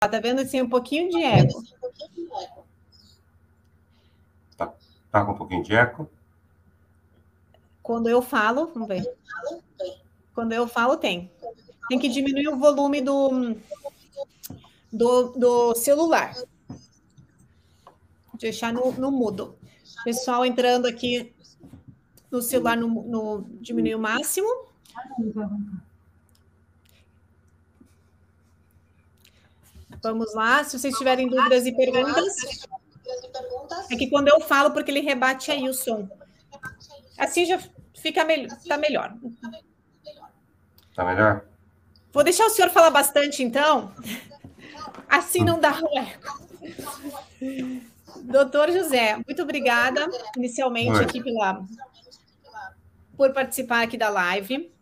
tá vendo assim um pouquinho de eco. Tá, tá com um pouquinho de eco? Quando eu falo, vamos ver. Quando eu falo, tem. Tem que diminuir o volume do, do, do celular. Deixar no, no mudo. Pessoal entrando aqui no celular no, no diminuir o máximo. Vamos lá, se vocês tiverem dúvidas e perguntas. É que quando eu falo, porque ele rebate aí o som. Assim já fica me tá melhor. Tá melhor? Vou deixar o senhor falar bastante, então. Assim não dá o eco. Doutor José, muito obrigada, inicialmente, Oi. aqui pela, por participar aqui da live.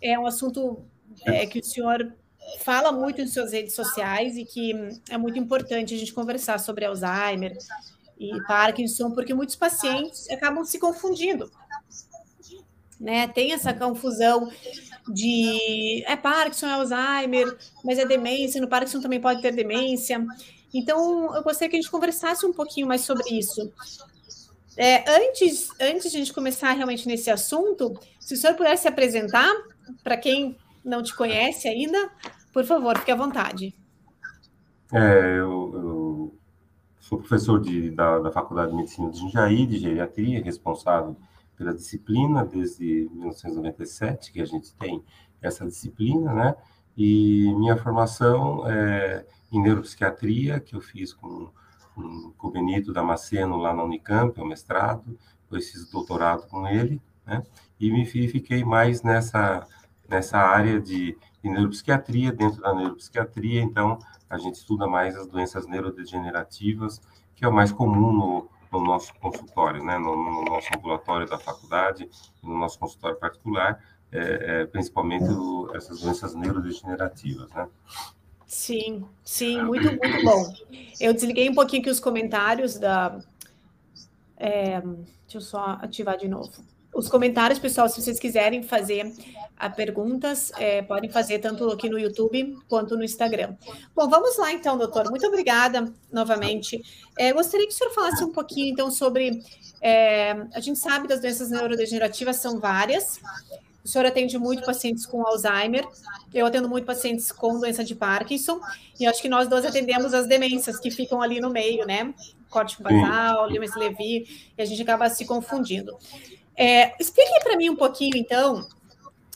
É um assunto é, que o senhor fala muito em suas redes sociais e que é muito importante a gente conversar sobre Alzheimer e Parkinson, porque muitos pacientes acabam se confundindo. Né? Tem essa confusão de é Parkinson, é Alzheimer, mas é demência, no Parkinson também pode ter demência. Então, eu gostaria que a gente conversasse um pouquinho mais sobre isso. É, antes, antes de a gente começar realmente nesse assunto, se o senhor pudesse se apresentar para quem não te conhece ainda, por favor, fique à vontade. É, eu, eu sou professor de, da, da Faculdade de Medicina de Jundiaí, de Geriatria, responsável pela disciplina desde 1997, que a gente tem essa disciplina, né? E minha formação é em neuropsiquiatria, que eu fiz com, com, o Benito Damasceno lá na Unicamp, é o mestrado, depois fiz doutorado com ele, né? E me fiquei mais nessa, nessa área de, de neuropsiquiatria, dentro da neuropsiquiatria, então a gente estuda mais as doenças neurodegenerativas, que é o mais comum no, no nosso consultório, né? no, no, nosso ambulatório da faculdade, no nosso consultório particular, é, é, principalmente o, essas doenças neurodegenerativas, né? Sim, sim, muito, muito bom. Eu desliguei um pouquinho aqui os comentários da. É, deixa eu só ativar de novo. Os comentários, pessoal, se vocês quiserem fazer a perguntas, é, podem fazer tanto aqui no YouTube quanto no Instagram. Bom, vamos lá então, doutor. Muito obrigada novamente. É, gostaria que o senhor falasse um pouquinho então sobre. É, a gente sabe das doenças neurodegenerativas são várias. O senhor atende muito pacientes com Alzheimer, eu atendo muito pacientes com doença de Parkinson, e acho que nós dois atendemos as demências que ficam ali no meio, né? Corte basal, Lemes-Levy, e a gente acaba se confundindo. É, explique para mim um pouquinho, então,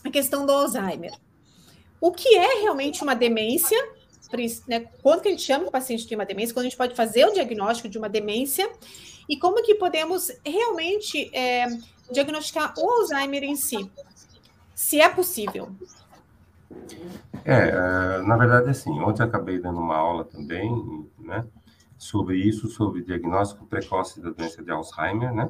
a questão do Alzheimer. O que é realmente uma demência? Né? Quando que a gente chama o paciente tem uma demência? Quando a gente pode fazer o diagnóstico de uma demência? E como que podemos realmente é, diagnosticar o Alzheimer em si? Se é possível. É, é na verdade, assim, ontem acabei dando uma aula também, né, sobre isso, sobre diagnóstico precoce da doença de Alzheimer, né,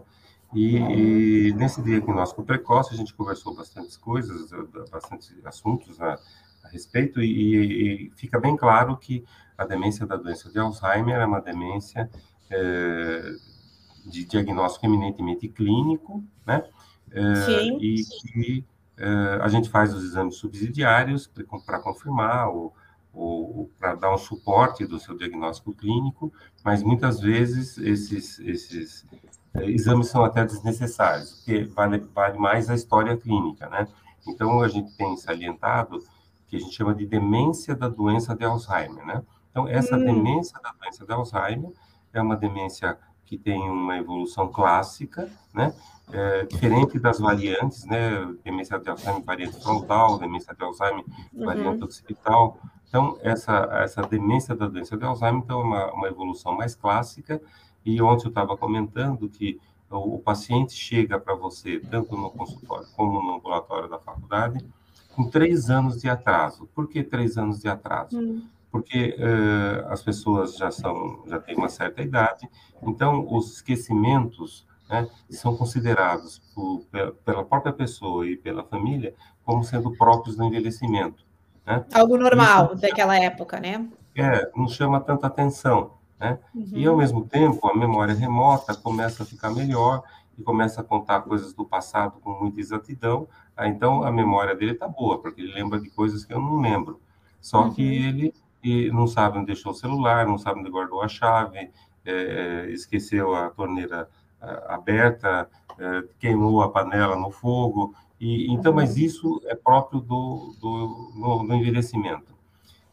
e, e, nesse diagnóstico precoce a gente conversou bastante coisas, bastante assuntos a, a respeito, e, e, fica bem claro que a demência da doença de Alzheimer é uma demência é, de diagnóstico eminentemente clínico, né? É, e que é, a gente faz os exames subsidiários para confirmar ou, ou para dar um suporte do seu diagnóstico clínico, mas muitas vezes esses, esses exames são até desnecessários, porque vale, vale mais a história clínica, né? Então, a gente tem salientado que a gente chama de demência da doença de Alzheimer, né? Então, essa hum. demência da doença de Alzheimer é uma demência que tem uma evolução clássica, né? É, diferente das variantes, né? Demência de Alzheimer, variante frontal, demência de Alzheimer, uhum. variante occipital. Então, essa, essa demência da doença de Alzheimer então, é uma, uma evolução mais clássica e ontem eu estava comentando que o, paciente chega para você, tanto no consultório como no ambulatório da faculdade, com três anos de atraso. Por que três anos de atraso? Hum. Porque uh, as pessoas já são, já têm uma certa idade, então os esquecimentos né, são considerados por, pela própria pessoa e pela família como sendo próprios do envelhecimento. Né? Algo normal Isso, daquela época, né? É, não chama tanta atenção. Né? Uhum. E, ao mesmo tempo, a memória remota começa a ficar melhor e começa a contar coisas do passado com muita exatidão. Então, a memória dele está boa, porque ele lembra de coisas que eu não lembro. Só uhum. que ele e não sabe onde deixou o celular, não sabe onde guardou a chave, é, esqueceu a torneira aberta, é, queimou a panela no fogo. E, então, mas isso é próprio do, do, do, do envelhecimento.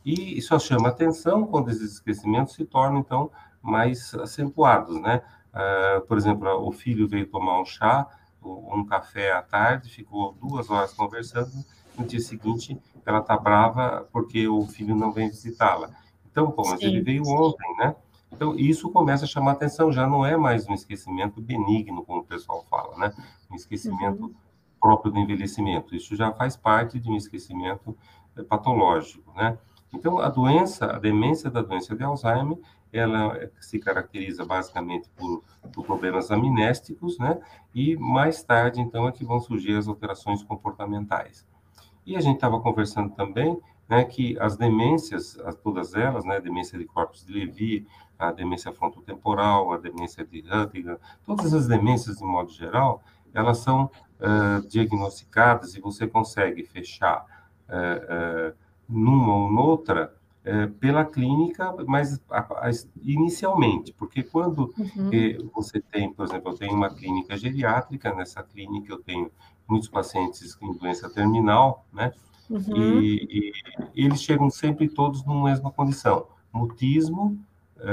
E só chama atenção quando esses esquecimentos se tornam, então, mais acentuados, né? Uh, por exemplo, o filho veio tomar um chá, um café à tarde, ficou duas horas conversando, no dia seguinte ela está brava porque o filho não vem visitá-la. Então, pô, mas Sim. ele veio ontem, né? Então, isso começa a chamar atenção, já não é mais um esquecimento benigno, como o pessoal fala, né? Um esquecimento uhum. próprio do envelhecimento. Isso já faz parte de um esquecimento eh, patológico, né? Então, a doença, a demência da doença de Alzheimer, ela se caracteriza basicamente por, por, problemas amnésticos, né? E mais tarde, então, é que vão surgir as alterações comportamentais. E a gente estava conversando também, né, que as demências, todas elas, né, a demência de corpos de Levy, a demência frontotemporal, a demência de Huntington, todas as demências, de modo geral, elas são uh, diagnosticadas e você consegue fechar uh, uh, numa ou noutra é, pela clínica, mas a, a, inicialmente, porque quando uhum. é, você tem, por exemplo, eu tenho uma clínica geriátrica, nessa clínica eu tenho muitos pacientes com doença terminal, né? Uhum. E, e, eles chegam sempre todos numa mesma condição: mutismo, é,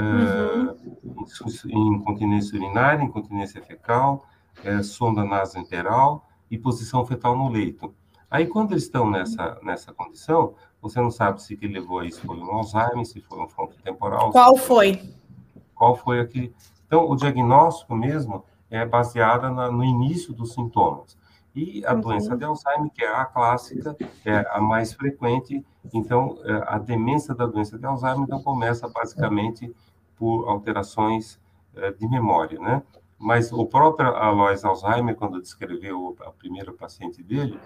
uhum. incontinência urinária, incontinência fecal, é, sonda nasoenteral e posição fetal no leito. Aí, quando eles estão nessa, nessa condição, você não sabe se que levou a isso foi um Alzheimer, se foi um frontotemporal. Qual foi? Qual foi aquele. Então, o diagnóstico mesmo é baseado na, no início dos sintomas. E a uhum. doença de Alzheimer, que é a clássica, é a mais frequente. Então, é, a demência da doença de Alzheimer então, começa basicamente por alterações é, de memória, né? Mas o próprio Alois Alzheimer, quando descreveu a primeira paciente dele,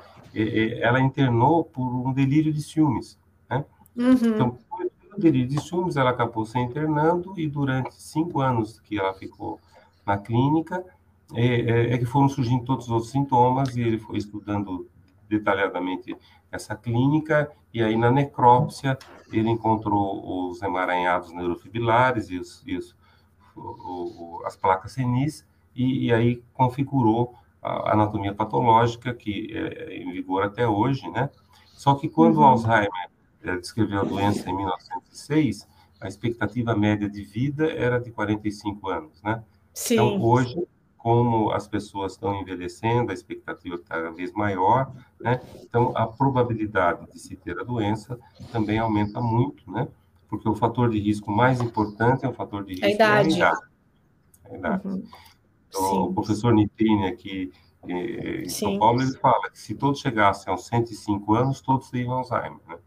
ela internou por um delírio de ciúmes. Né? Uhum. Então, por delírio de ciúmes, ela acabou se internando e durante cinco anos que ela ficou na clínica, é, é, é que foram surgindo todos os outros sintomas e ele foi estudando detalhadamente essa clínica e aí na necrópsia ele encontrou os emaranhados neurofibrilares e, os, e os, o, o, as placas senis e, e aí configurou a anatomia patológica que é, é em vigor até hoje, né? Só que quando uhum. Alzheimer é, descreveu a doença em 1906, a expectativa média de vida era de 45 anos, né? Sim. Então, hoje, como as pessoas estão envelhecendo, a expectativa está cada vez maior, né? Então, a probabilidade de se ter a doença também aumenta muito, né? Porque o fator de risco mais importante é o fator de risco a idade. É a idade. Uhum. Então, o professor Nitrini aqui em Sim. São Paulo, ele fala que se todos chegassem aos 105 anos, todos teriam Alzheimer, né?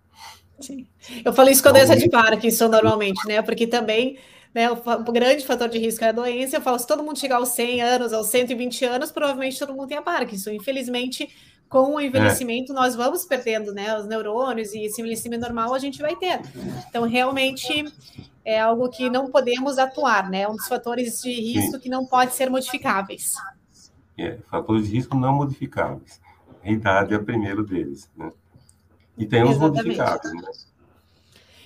Sim. Eu falo isso com a então, doença de Parkinson normalmente, né? Porque também né, o, o grande fator de risco é a doença. Eu falo, se todo mundo chegar aos 100 anos, aos 120 anos, provavelmente todo mundo tem a Parkinson. Infelizmente, com o envelhecimento, é. nós vamos perdendo né, os neurônios e esse envelhecimento normal a gente vai ter. Então, realmente, é algo que não podemos atuar, né? É um dos fatores de risco Sim. que não pode ser modificáveis. É, fatores de risco não modificáveis. A idade é o primeiro deles, né? E tem os modificáveis, né?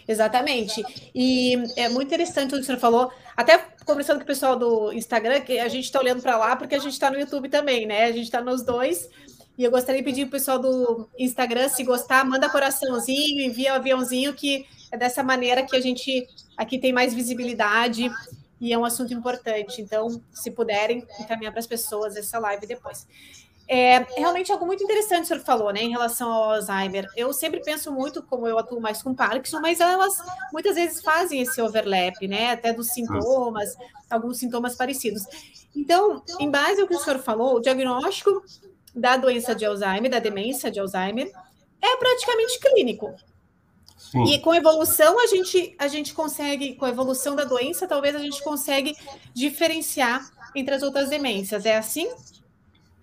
Exatamente. E é muito interessante o que você falou. Até conversando com o pessoal do Instagram, que a gente está olhando para lá porque a gente está no YouTube também, né? A gente está nos dois. E eu gostaria de pedir para o pessoal do Instagram, se gostar, manda coraçãozinho, envia o um aviãozinho, que é dessa maneira que a gente aqui tem mais visibilidade e é um assunto importante. Então, se puderem, encaminhar para as pessoas essa live depois. É realmente algo muito interessante o senhor falou, né, em relação ao Alzheimer. Eu sempre penso muito, como eu atuo mais com Parkinson, mas elas muitas vezes fazem esse overlap, né, até dos sintomas, alguns sintomas parecidos. Então, em base ao que o senhor falou, o diagnóstico da doença de Alzheimer, da demência de Alzheimer, é praticamente clínico. Sim. E com evolução a gente a gente consegue, com a evolução da doença, talvez a gente consegue diferenciar entre as outras demências. É assim?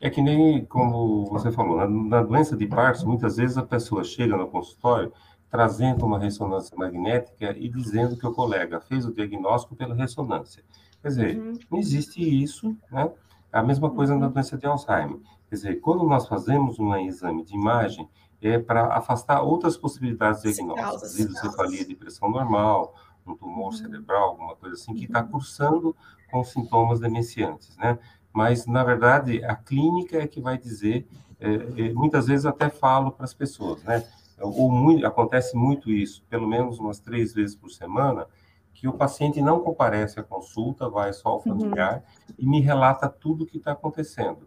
É que nem como você falou, na, na doença de Parkinson, muitas vezes a pessoa chega no consultório trazendo uma ressonância magnética e dizendo que o colega fez o diagnóstico pela ressonância. Quer dizer, uhum. não existe isso, né? A mesma coisa na uhum. doença de Alzheimer. Quer dizer, quando nós fazemos um exame de imagem, é para afastar outras possibilidades diagnósticas, hidrocefalia de pressão normal, um tumor uhum. cerebral, alguma coisa assim, que está uhum. cursando com sintomas demenciantes, né? Mas, na verdade, a clínica é que vai dizer, é, é, muitas vezes até falo para as pessoas, né? Ou muito, acontece muito isso, pelo menos umas três vezes por semana, que o paciente não comparece à consulta, vai só ao uhum. familiar uhum. e me relata tudo o que está acontecendo.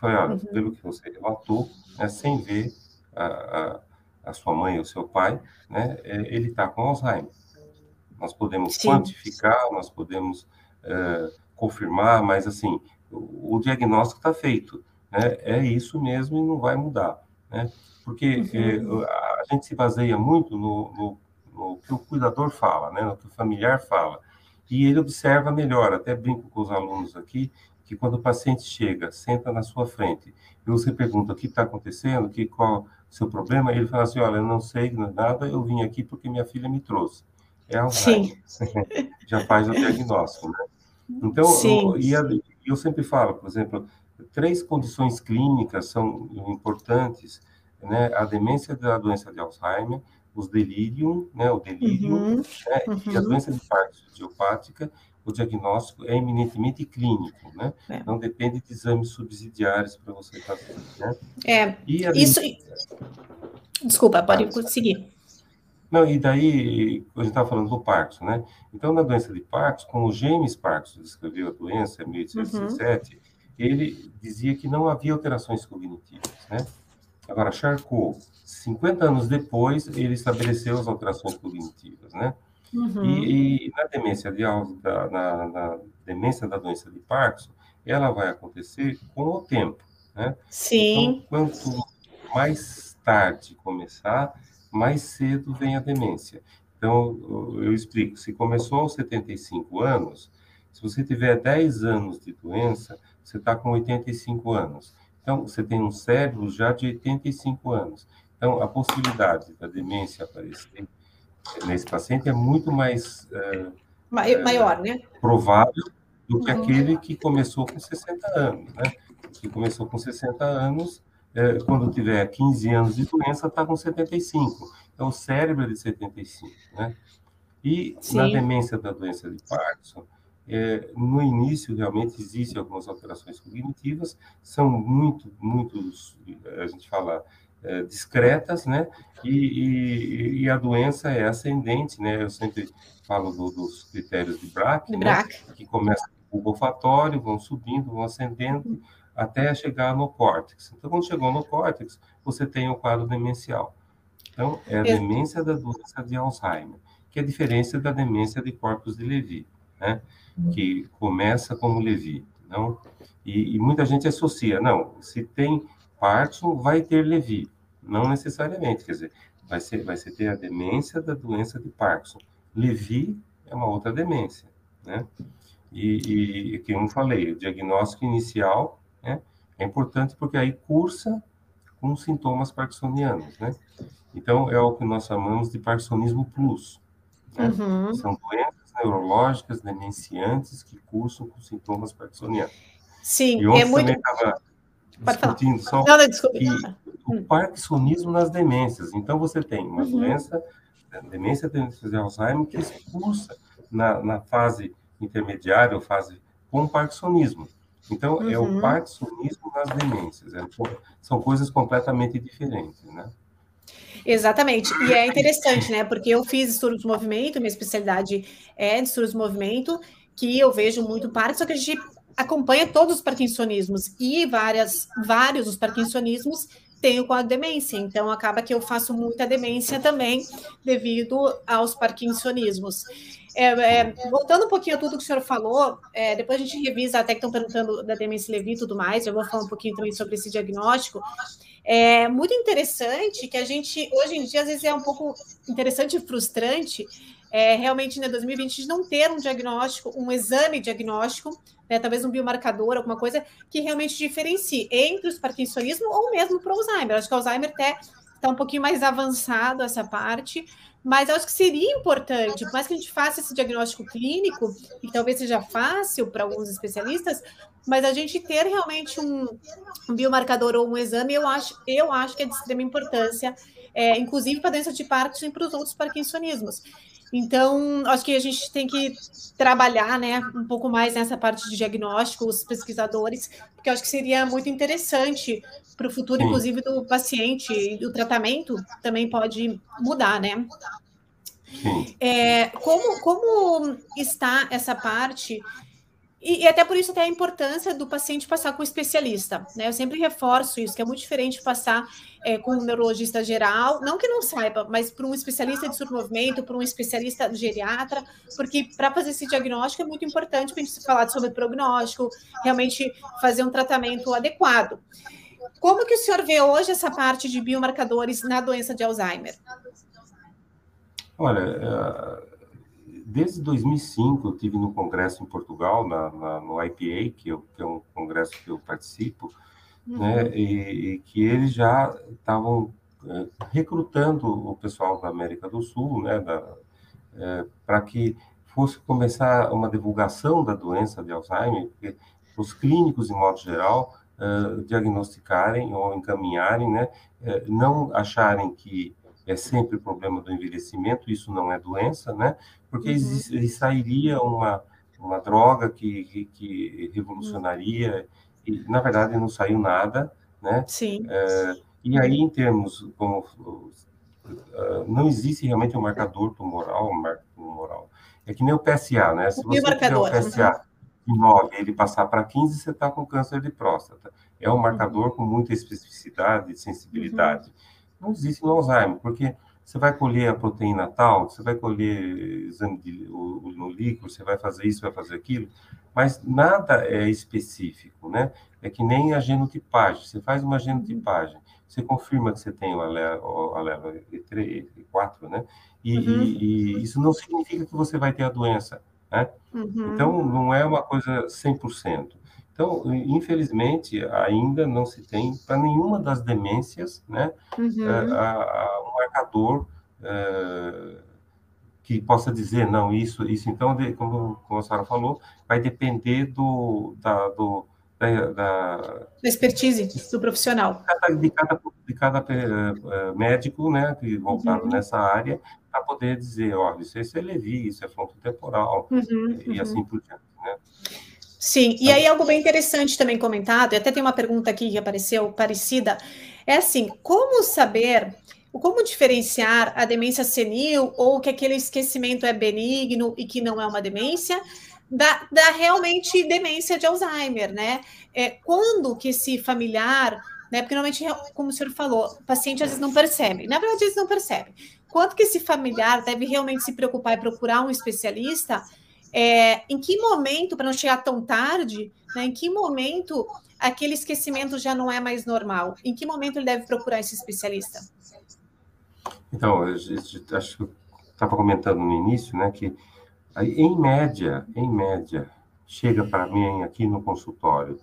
Foi, olha, uhum. pelo que você relatou, né, sem ver a, a, a, sua mãe ou seu pai, né, é, ele está com Alzheimer. Nós podemos Sim. quantificar, nós podemos é, confirmar, mas assim, o, o diagnóstico está feito. Né, é isso mesmo e não vai mudar. Né? Porque uhum. é, a gente se baseia muito no, no no que o cuidador fala, né, no que o familiar fala. E ele observa melhor, até brinco com os alunos aqui, que quando o paciente chega, senta na sua frente, e você pergunta o que está acontecendo, que, qual o seu problema, ele fala assim, olha, eu não sei nada, eu vim aqui porque minha filha me trouxe. É Alzheimer. Já faz o diagnóstico, né? Então, eu, e eu sempre falo, por exemplo, três condições clínicas são importantes, né? A demência da doença de Alzheimer, os delírium, né, o delírio, uhum, né, uhum. e a uhum. doença de Parkinson idiopática, o diagnóstico é eminentemente clínico, né? É. Não depende de exames subsidiários para você fazer, né? É, e a isso... Desculpa, pode ah, seguir. Não, e daí, a gente estava falando do Parkinson, né? Então, na doença de Parkinson, como o James Parkinson descreveu a doença em 1817, uhum. ele dizia que não havia alterações cognitivas, né? Agora, Charcot, 50 anos depois, ele estabeleceu as alterações cognitivas, né? Uhum. E, e, na demência de na, na, demência da doença de Parkinson, ela vai acontecer com o tempo, né? Sim. Então, quanto mais tarde começar, mais cedo vem a demência. Então, eu explico, se começou aos 75 anos, se você tiver 10 anos de doença, você está com 85 anos. Então, você tem um cérebro já de 85 anos. Então, a possibilidade da demência aparecer nesse paciente é muito mais é, maior, né? Provável do que uhum. aquele que começou com 60 anos, né? Que começou com 60 anos, é, quando tiver 15 anos de doença, está com 75. Então, o cérebro é de 75, né? E Sim. na demência da doença de Parkinson, é, no início, realmente, existem algumas alterações cognitivas, são muito, muito, a gente fala, é, discretas, né? E, e, e, a doença é ascendente, né? Eu sempre falo do, dos critérios de Braque, né? que começa com o olfatório, vão subindo, vão ascendendo, até chegar no córtex. Então, quando chegou no córtex, você tem o quadro demencial. Então, é a demência da doença de Alzheimer, que é a diferença da demência de corpos de Levy, né? que começa como Levi. Não? E, e, muita gente associa, não, se tem Parkinson, vai ter Levi. Não necessariamente, quer dizer, vai ser, vai ser ter a demência da doença de Parkinson. Levi é uma outra demência, né? E, e que eu falei, o diagnóstico inicial né, é importante porque aí cursa com sintomas parkinsonianos, né? Então, é o que nós chamamos de parkinsonismo plus. Né? Uhum. São doenças neurológicas demenciantes que cursam com sintomas parkinsonianos. Sim, e é muito. Discutindo só não, não, que o hum. parkinsonismo nas demências. Então, você tem uma uhum. doença, demência de Alzheimer, que cursa na, na fase intermediária, ou fase com parkinsonismo. Então, uhum. é o uhum. parkinsonismo nas demências. É, são coisas completamente diferentes, né? Exatamente. E é interessante, né? Porque eu fiz estudos de movimento, minha especialidade é de estudos de movimento, que eu vejo muito parte, só que a gente acompanha todos os parkinsonismos e várias, vários dos parkinsonismos tenho com a demência, então acaba que eu faço muita demência também devido aos parkinsonismos. É, é, voltando um pouquinho a tudo que o senhor falou, é, depois a gente revisa, até que estão perguntando da demência Levi e tudo mais, eu vou falar um pouquinho também sobre esse diagnóstico. É muito interessante que a gente, hoje em dia, às vezes é um pouco interessante e frustrante, é, realmente, né, 2020, não ter um diagnóstico, um exame diagnóstico, né, talvez um biomarcador, alguma coisa que realmente diferencie entre os parkinsonismo ou mesmo para o Alzheimer. Acho que o Alzheimer até está um pouquinho mais avançado essa parte, Mas acho que seria importante, por mais que a gente faça esse diagnóstico clínico, e talvez seja fácil para alguns especialistas, mas a gente ter realmente um, um biomarcador ou um exame, eu acho, eu acho que é de extrema importância, é, inclusive para doença de Parkinson e para os outros parkinsonismos. Então, acho que a gente tem que trabalhar né, um pouco mais nessa parte de diagnóstico, os pesquisadores, porque acho que seria muito interessante para o futuro, Sim. inclusive, do paciente e o tratamento também pode mudar, né? É, como, como está essa parte e, e, até por isso até a importância do paciente passar com o especialista, né? Eu sempre reforço isso, que é muito diferente passar é, com um neurologista geral, não que não saiba, mas para um especialista de surmovimento, para um especialista geriatra, porque para fazer esse diagnóstico é muito importante para a gente falar sobre prognóstico, realmente fazer um tratamento adequado. Como que o senhor vê hoje essa parte de biomarcadores na doença de Alzheimer? Olha, é, desde 2005 eu tive no congresso em Portugal, na, na no IPA, que, eu, que, é um congresso que eu participo, uhum. né, e, e, que eles já estavam é, recrutando o pessoal da América do Sul, né, é, para que fosse começar uma divulgação da doença de Alzheimer, porque os clínicos, em modo geral, é, diagnosticarem ou encaminharem, né, não acharem que é sempre o problema do envelhecimento, isso não é doença, né? Porque uhum. sairia uma, uma droga que, que, que revolucionaria, e na verdade não saiu nada, né? Sim. É, e aí, em termos, como, uh, não existe realmente um marcador tumoral, um marcador tumoral. É que nem o PSA, né? Se você tiver o PSA uhum. de 9 ele passar para 15, você está com câncer de próstata. É um marcador uhum. com muita especificidade e sensibilidade. Uhum não existe no Alzheimer, porque você vai colher a proteína tal, você vai colher exame de, o, o, no líquido, você vai fazer isso, vai fazer aquilo, mas nada é específico, né? É que nem a genotipagem. Você faz uma genotipagem, você confirma que você tem o alelo, E3, E4, né? E, uhum. e, e, isso não significa que você vai ter a doença, né? Uhum. Então, não é uma coisa 100%. Então, infelizmente, ainda não se tem para nenhuma das demências, né, uhum. É, a, a, um marcador é, que possa dizer, não, isso, isso, então, de, como, como a senhora falou, vai depender do, da, do, da, da, da expertise do profissional. De cada, de cada, uh, médico, né, que voltado uhum. nessa área, para poder dizer, olha, isso, isso é Levi, isso é frontotemporal, uhum, e uhum. assim por diante, né? Sim, e aí algo bem interessante também comentado, e até tem uma pergunta aqui que apareceu parecida, é assim, como saber, como diferenciar a demência senil ou que aquele esquecimento é benigno e que não é uma demência, da, da realmente demência de Alzheimer, né? É, quando que esse familiar, né? Porque normalmente, como o senhor falou, o paciente às vezes não percebe, na verdade eles não percebem. Quanto que esse familiar deve realmente se preocupar e procurar um especialista é, em que momento, para não chegar tão tarde, né, em que momento aquele esquecimento já não é mais normal? Em que momento ele deve procurar esse especialista? Então, eu, acho que eu estava comentando no início, né, que em média, em média, chega para mim aqui no consultório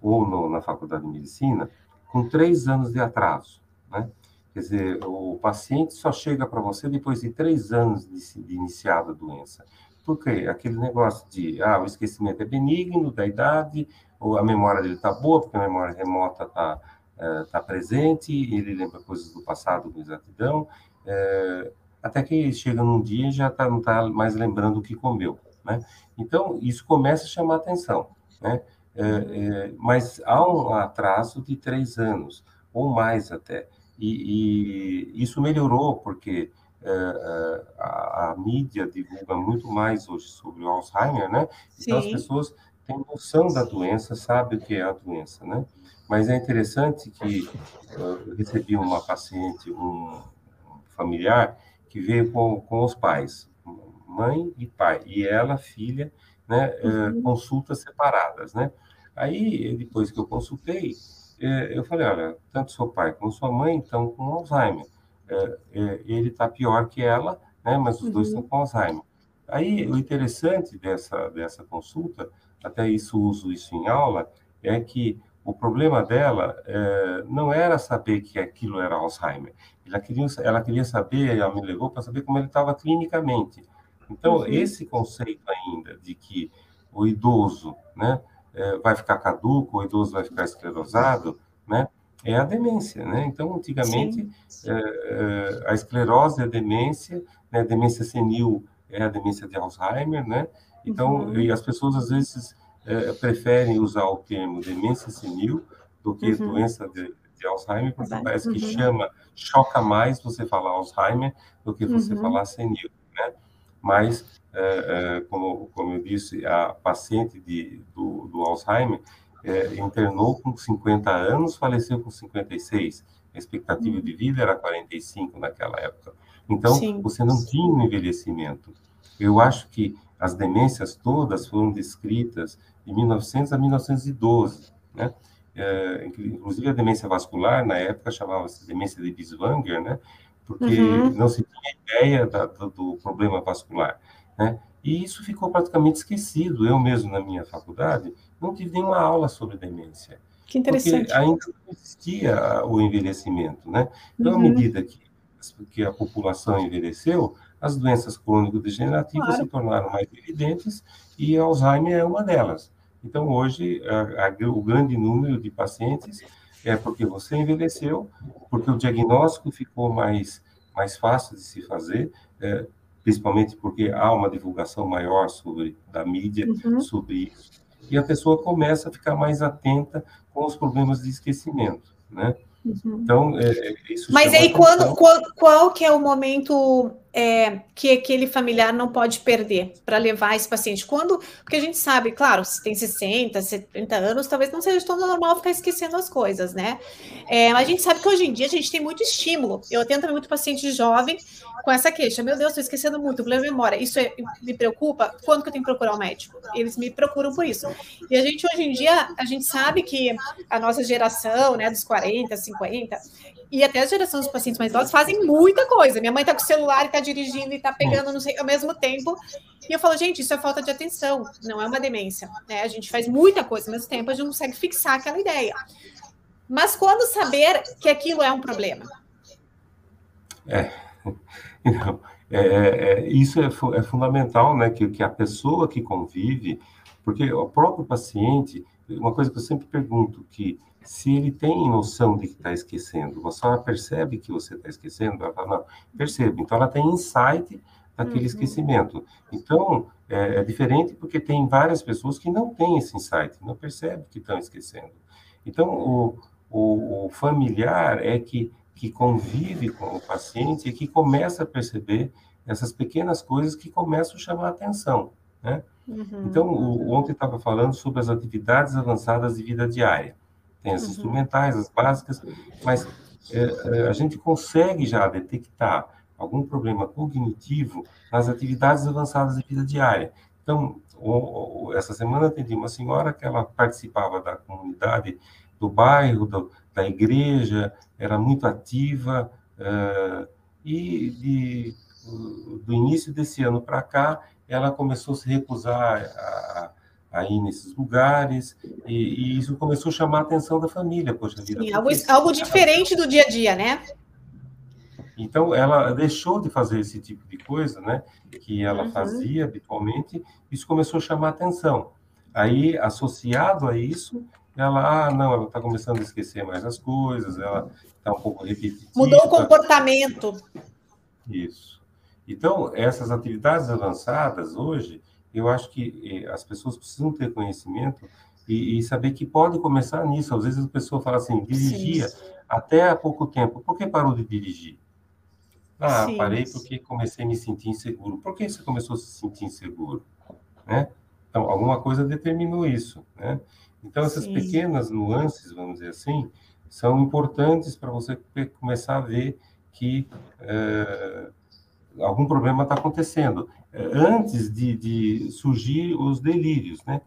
ou no, na faculdade de medicina com três anos de atraso, né? Quer dizer, o paciente só chega para você depois de três anos de, de iniciada a doença. Por quê? Aquele negócio de, ah, o esquecimento é benigno da idade, ou a memória dele está boa, porque a memória remota está é, tá presente, ele lembra coisas do passado com exatidão, é, até que chega num dia e já tá, não está mais lembrando o que comeu, né? Então, isso começa a chamar atenção, né? É, mas há um atraso de três anos, ou mais até, e, e isso melhorou, porque é, é, a, a, mídia divulga muito mais hoje sobre o Alzheimer, né? Então as pessoas têm noção da doença, sabem o que é a doença, né? Mas é interessante que eu recebi uma paciente, um familiar, que veio com, com os pais, mãe e pai, e ela, filha, né? É, uhum. consultas separadas, né? Aí, depois que eu consultei, eu falei, olha, tanto seu pai como sua mãe estão com Alzheimer. É, é, ele está pior que ela, né? Mas os uhum. dois estão com Alzheimer. Aí, o interessante dessa, dessa consulta, até isso uso isso em aula, é que o problema dela é, não era saber que aquilo era Alzheimer. Ela queria, ela queria saber, ela me levou para saber como ele estava clinicamente. Então, uhum. esse conceito ainda de que o idoso né, é, vai ficar caduco, o idoso vai ficar esclerosado, né, é a demência. Né? Então, antigamente, é, é, a esclerose é a demência, né, a demência senil é a demência de Alzheimer, né? Então, uhum. e as pessoas às vezes é, preferem usar o termo demência senil do que uhum. doença de, de, Alzheimer, porque Exato. parece que uhum. chama, choca mais você falar Alzheimer do que você uhum. falar senil, né? Mas, é, é, como, como eu disse, a paciente de, do, do Alzheimer é, internou com 50 anos, faleceu com 56. A expectativa uhum. de vida era 45 naquela época. Então, Sim. você não tinha um envelhecimento. Eu acho que as demências todas foram descritas de 1900 a 1912, né? É, inclusive a demência vascular, na época, chamava-se demência de Binswanger, né? Porque uhum. não se tinha ideia da, do, do, problema vascular, né? E isso ficou praticamente esquecido. Eu mesmo, na minha faculdade, não tive nenhuma aula sobre demência. Que interessante. Porque ainda não existia o envelhecimento, né? Então, uhum. à medida que, que a população envelheceu, as doenças crônico-degenerativas claro. se tornaram mais evidentes e Alzheimer é uma delas. Então, hoje, a, a, o grande número de pacientes é porque você envelheceu, porque o diagnóstico ficou mais, mais fácil de se fazer, é, principalmente porque há uma divulgação maior sobre da mídia uhum. sobre isso, e a pessoa começa a ficar mais atenta com os problemas de esquecimento, né? Uhum. Então, é, isso. Mas aí, quando, qual, qual que é o momento é, que aquele familiar não pode perder para levar esse paciente? Quando, porque a gente sabe, claro, se tem 60, 70 anos, talvez não seja tão normal ficar esquecendo as coisas, né? É, mas a gente sabe que hoje em dia a gente tem muito estímulo. Eu atendo muito paciente jovem com essa queixa. Meu Deus, estou esquecendo muito, problema de memória. Isso é, me preocupa? Quando que eu tenho que procurar um médico? Eles me procuram por isso. E a gente, hoje em dia, a gente sabe que a nossa geração, né, dos 40, 50, e até a geração dos pacientes mais idosos fazem muita coisa. Minha mãe está com o celular e está dirigindo e está pegando não sei, ao mesmo tempo. E eu falo, gente, isso é falta de atenção, não é uma demência. Né? A gente faz muita coisa ao mesmo tempo, a gente não consegue fixar aquela ideia. Mas quando saber que aquilo é um problema? É, então, é, é, isso é, é fundamental, né? Que, que a pessoa que convive, porque o próprio paciente, uma coisa que eu sempre pergunto, que se ele tem noção de que está esquecendo, você ela percebe que você está esquecendo, ela fala, não, percebe. Então, ela tem insight daquele uhum. esquecimento. Então, é, é, diferente porque tem várias pessoas que não têm esse insight, não percebem que estão esquecendo. Então, o, o, o, familiar é que, que convive com o paciente e que começa a perceber essas pequenas coisas que começam a chamar a atenção, né? Uhum. Então, o, ontem estava falando sobre as atividades avançadas de vida diária tem as uhum. instrumentais, as básicas, mas é, é, a gente consegue já detectar algum problema cognitivo nas atividades avançadas de vida diária. Então, o, o, essa semana atendi uma senhora que ela participava da comunidade do bairro, do, da igreja, era muito ativa, uh, e de, do início desse ano para cá, ela começou a se recusar a, aí nesses lugares, e, e, isso começou a chamar a atenção da família, poxa vida. Sim, algo, algo diferente do dia a dia, né? Então, ela deixou de fazer esse tipo de coisa, né, que ela uhum. fazia habitualmente, isso começou a chamar a atenção. Aí, associado a isso, ela, ah, não, ela está começando a esquecer mais as coisas, ela está um pouco repetitiva. Mudou o comportamento. Isso. Então, essas atividades avançadas hoje, eu acho que eh, as pessoas precisam ter conhecimento e, e, saber que pode começar nisso. Às vezes a pessoa fala assim, dirigia Sim. até há pouco tempo. Por que parou de dirigir? Ah, Sim. parei porque comecei a me sentir inseguro. Por que você começou a se sentir inseguro? Né? Então, alguma coisa determinou isso, né? Então, essas pequenas nuances, vamos dizer assim, são importantes para você começar a ver que eh, algum problema está acontecendo antes de, de, surgir os delírios, né?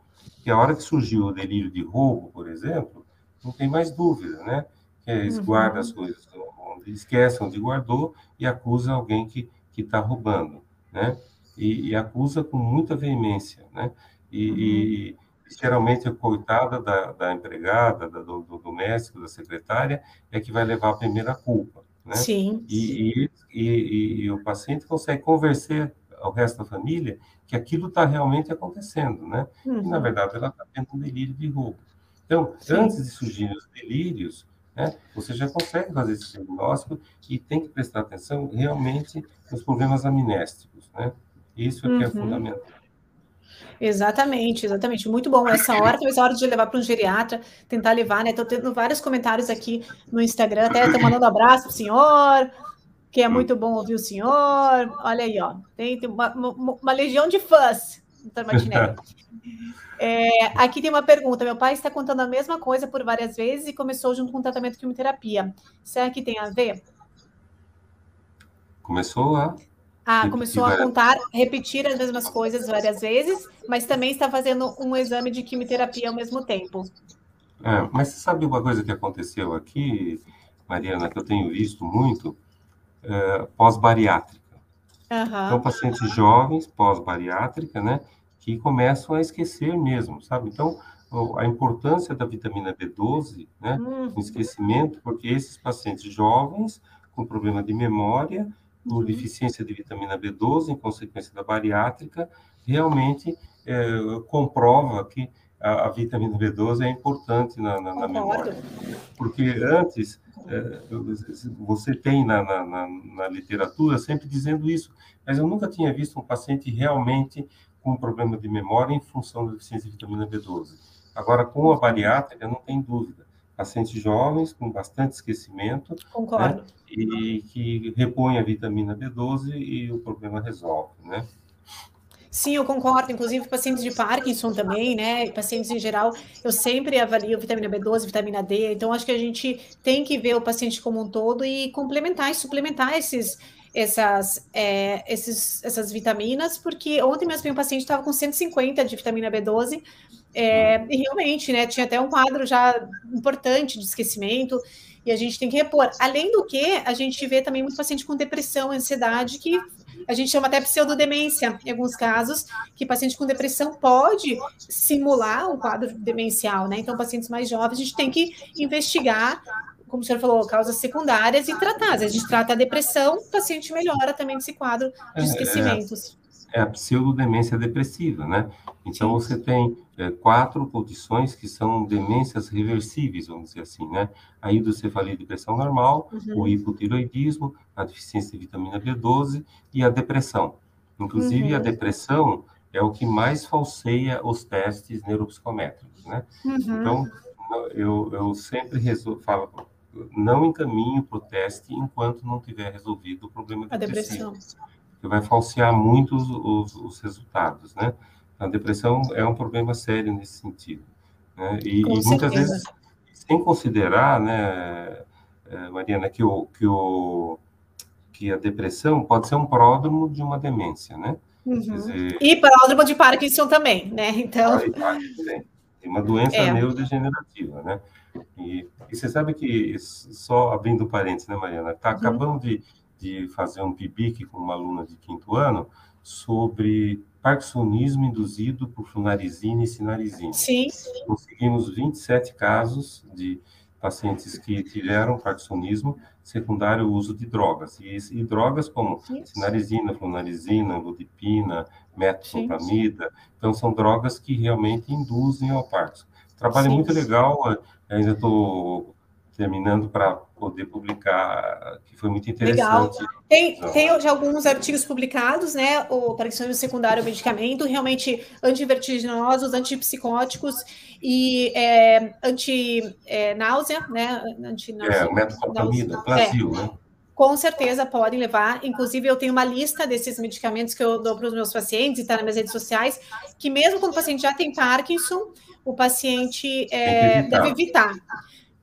Que a hora que surgiu o delírio de roubo, por exemplo, não tem mais dúvida, né? Que eles uhum. guardam as coisas onde esquecem onde guardou e acusa alguém que que está roubando, né? E, e, acusa com muita veemência, né? E, uhum. e, geralmente a coitada da, da empregada, da, do, do, doméstico, da secretária, é que vai levar a primeira culpa. Né? Sim. E, e, e, e o paciente consegue convencer ao resto da família que aquilo está realmente acontecendo, né? Uhum. E, na uhum. verdade, ela está tendo um delírio de roubo. Então, Sim. antes de surgirem os delírios, né, você já consegue fazer esse diagnóstico e tem que prestar atenção realmente nos problemas amnésticos, né? Isso é uhum. que é uhum. fundamental. Exatamente, exatamente. Muito bom. Essa hora, talvez a hora de levar para um geriatra, tentar levar, né? Estou tendo vários comentários aqui no Instagram, até estou mandando abraço para o senhor, que é muito bom ouvir o senhor. Olha aí, ó. Tem, tem uma, uma, uma, legião de fãs, doutor Martinelli. É, aqui tem uma pergunta. Meu pai está contando a mesma coisa por várias vezes e começou junto com o tratamento de quimioterapia. Será que tem a ver? Começou a ah, começou a contar, repetir as mesmas coisas várias vezes, mas também está fazendo um exame de quimioterapia ao mesmo tempo. É, mas você sabe uma coisa que aconteceu aqui, Mariana, que eu tenho visto muito, é, pós-bariátrica. Uhum. Então, pacientes jovens, pós-bariátrica, né, que começam a esquecer mesmo, sabe? Então, a importância da vitamina B12, né, uhum. no esquecimento, porque esses pacientes jovens com problema de memória por uhum. deficiência de vitamina B12, em consequência da bariátrica, realmente é, comprova que a, a, vitamina B12 é importante na, na, na memória. Porque antes, é, você tem na, na, na, literatura sempre dizendo isso, mas eu nunca tinha visto um paciente realmente com problema de memória em função da deficiência de vitamina B12. Agora, com a bariátrica, não tem dúvida pacientes jovens com bastante esquecimento. Né, Concordo. Né? E que repõe a vitamina B12 e o problema resolve, né? Sim, eu concordo. Inclusive, pacientes de Parkinson também, né? Pacientes em geral, eu sempre avalio vitamina B12, vitamina D. Então, acho que a gente tem que ver o paciente como um todo e complementar e suplementar esses, essas, é, esses, essas vitaminas, porque ontem mesmo um paciente estava com 150 de vitamina B12 é, e realmente, né, tinha até um quadro já importante de esquecimento, e a gente tem que repor. Além do que, a gente vê também muito paciente com depressão, ansiedade, que a gente chama até pseudodemência, em alguns casos, que paciente com depressão pode simular um quadro demencial, né? Então, pacientes mais jovens, a gente tem que investigar, como o senhor falou, causas secundárias e tratar. A gente trata a depressão, o paciente melhora também desse quadro de é, é. esquecimentos. É, a pseudodemência depressiva, né? Então, você tem é, quatro condições que são demências reversíveis, vamos dizer assim, né? A hidrocefalia de pressão normal, uhum. o hipotiroidismo, a deficiência de vitamina B12 e a depressão. Inclusive, uhum. a depressão é o que mais falseia os testes neuropsicométricos, né? Uhum. Então, eu, eu sempre falo, não encaminho para o teste enquanto não tiver resolvido o problema a depressão. Que vai falsear muito os, os, os resultados, né? A depressão é um problema sério nesse sentido. Né? E, e muitas vezes, sem considerar, né, eh, Mariana, que, o, que, o, que a depressão pode ser um pródromo de uma demência, né? Uhum. Dizer, e pródromo de Parkinson também, né? Então... Tem uma doença é. neurodegenerativa, né? E, e, você sabe que, só abrindo parênteses, né, Mariana? Tá, uhum. Acabamos de, de fazer um PIBIC com uma aluna de quinto ano sobre parkinsonismo induzido por flunarizina e sinarizina. Sim. Conseguimos 27 casos de pacientes que tiveram parkinsonismo secundário ao uso de drogas. E, e drogas como sinarizina, flunarizina, ludipina, metoclopramida. Então, são drogas que realmente induzem ao Parkinson. Trabalho Sim. muito legal, ainda estou terminando para poder publicar, que foi muito interessante. Legal. Tem, tem já alguns artigos publicados, né? O parkinsonismo secundário ao medicamento, realmente antivertiginosos, antipsicóticos e é, anti-náusea, é, né? Anti é, metoclopramida, Brasil, é. né? Com certeza podem levar. Inclusive, eu tenho uma lista desses medicamentos que eu dou para os meus pacientes e está nas minhas redes sociais, que mesmo quando o paciente já tem Parkinson, o paciente é, evitar. deve evitar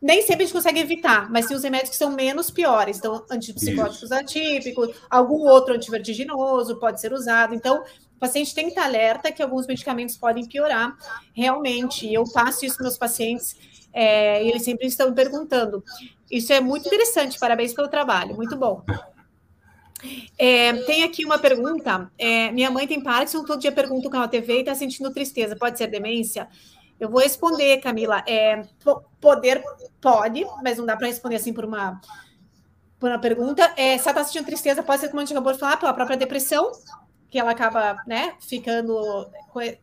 nem sempre a gente consegue evitar, mas tem os remédios que são menos piores. Então, antipsicóticos isso. atípicos, algum outro antivertiginoso pode ser usado. Então, o paciente tem que estar alerta que alguns medicamentos podem piorar. Realmente, eu passo isso para meus pacientes é, e eles sempre estão me perguntando. Isso é muito interessante, parabéns pelo trabalho, muito bom. É, tem aqui uma pergunta. É, minha mãe tem Parkinson, todo dia pergunta com a TV e está sentindo tristeza. Pode ser demência? Eu vou responder, Camila. É, poder pode, mas não dá para responder assim por uma, por uma pergunta. É, se ela está sentindo tristeza, pode ser, como a gente acabou de falar, pela própria depressão, que ela acaba né, ficando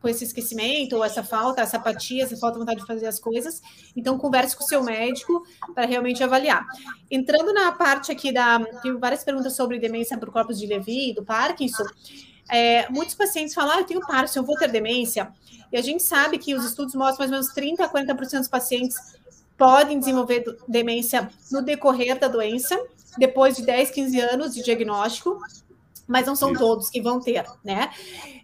com esse esquecimento, ou essa falta, essa apatia, essa falta de vontade de fazer as coisas. Então, converse com o seu médico para realmente avaliar. Entrando na parte aqui da. Tem várias perguntas sobre demência por corpos de Levy, do Parkinson. É, muitos pacientes falam, ah, eu tenho Parkinson, eu vou ter demência. E a gente sabe que os estudos mostram mais ou menos 30% a 40% dos pacientes podem desenvolver demência no decorrer da doença, depois de 10, 15 anos de diagnóstico mas não são todos que vão ter, né?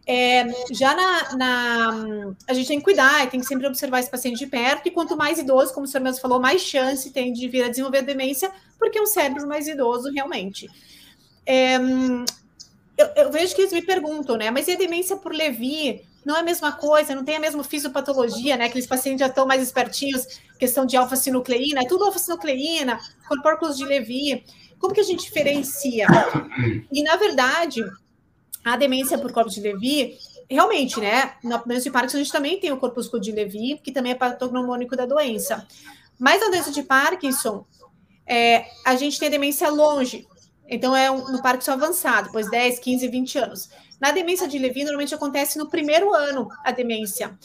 É, já na, na, A gente tem que cuidar, tem que sempre observar esse paciente de perto, e quanto mais idoso, como o senhor mesmo falou, mais chance tem de vir a desenvolver demência, porque é um cérebro mais idoso, realmente. É, eu, eu, vejo que eles me perguntam, né? Mas e a demência por Levi? Não é a mesma coisa, não tem a mesma fisiopatologia, né? Aqueles pacientes já estão mais espertinhos, questão de alfa-sinucleína, é tudo alfa-sinucleína, corpúsculos de Levi. Como que a gente diferencia? E, na verdade, a demência por corpus de Levy, realmente, né? Na doença de Parkinson, a gente também tem o corpúsculo de Levy, que também é patognomônico da doença. Mas na doença de Parkinson, é, a gente tem a demência longe. Então, é um, no Parkinson avançado, depois 10, 15, 20 anos. Na demência de Levy, normalmente acontece no primeiro ano a demência.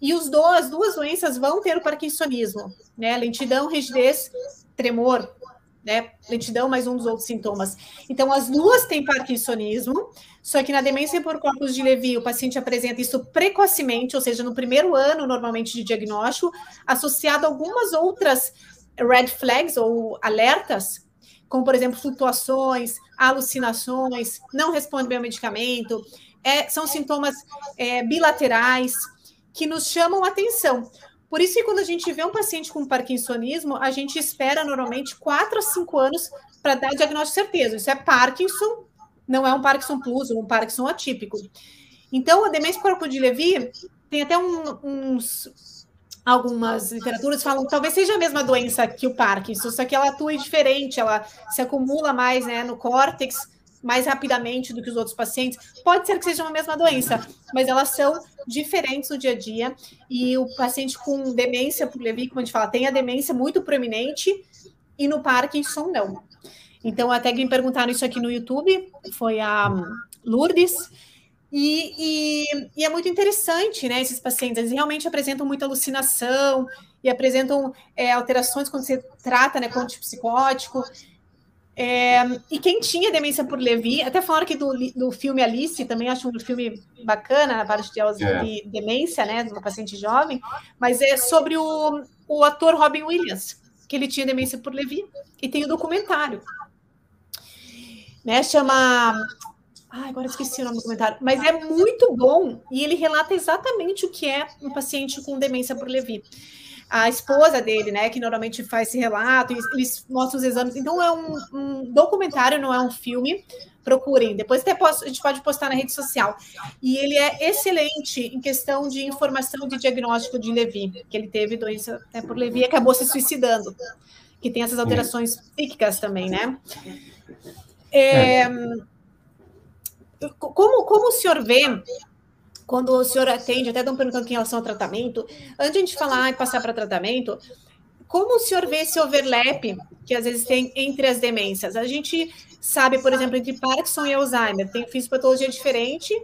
E os do, as duas doenças vão ter o parkinsonismo, né? Lentidão, rigidez, tremor, né? Lentidão, mais um dos outros sintomas. Então, as duas têm parkinsonismo, só que na demência por corpus de Levy, o paciente apresenta isso precocemente, ou seja, no primeiro ano, normalmente, de diagnóstico, associado a algumas outras red flags ou alertas, como, por exemplo, flutuações, alucinações, não responde bem ao medicamento, é, são sintomas é, bilaterais que nos chamam atenção. Por isso que quando a gente vê um paciente com parkinsonismo, a gente espera normalmente 4 a 5 anos para dar diagnóstico certeza. Isso é Parkinson, não é um Parkinson Plus ou um Parkinson atípico. Então, a demência corpo de Levy tem até um, uns algumas literaturas falam que talvez seja a mesma doença que o Parkinson, só que ela atua diferente, ela se acumula mais né, no córtex mais rapidamente do que os outros pacientes. Pode ser que seja uma mesma doença, mas elas são diferentes no dia a dia. E o paciente com demência por Levy, como a gente fala, tem a demência muito proeminente e no Parkinson não. Então, até me perguntaram isso aqui no YouTube, foi a Lourdes. E, e, e, é muito interessante, né? Esses pacientes, eles realmente apresentam muita alucinação e apresentam é, alterações quando você trata, né, com antipsicótico. É, e quem tinha demência por Levi, até falaram aqui do, do filme Alice, também acho um filme bacana, na parte de, é. de demência, né, de uma paciente jovem, mas é sobre o, o ator Robin Williams, que ele tinha demência por Levi, e tem o um documentário, né, chama... Ah, agora esqueci o nome do documentário, mas é muito bom, e ele relata exatamente o que é um paciente com demência por Levi a esposa dele, né, que normalmente faz esse relato, eles mostram os exames. Então é um, um documentário, não é um filme. Procurem. Depois até posso, a gente pode postar na rede social. E ele é excelente em questão de informação de diagnóstico de Levi, que ele teve doença né, por Levi e acabou se suicidando, que tem essas alterações psíquicas também, né? É, como, como o senhor vê quando o senhor atende, até estão perguntando em relação ao tratamento, antes de a gente falar e passar para tratamento, como o senhor vê esse overlap que às vezes tem entre as demências? A gente sabe, por exemplo, entre Parkinson e Alzheimer, tem fisiopatologia diferente,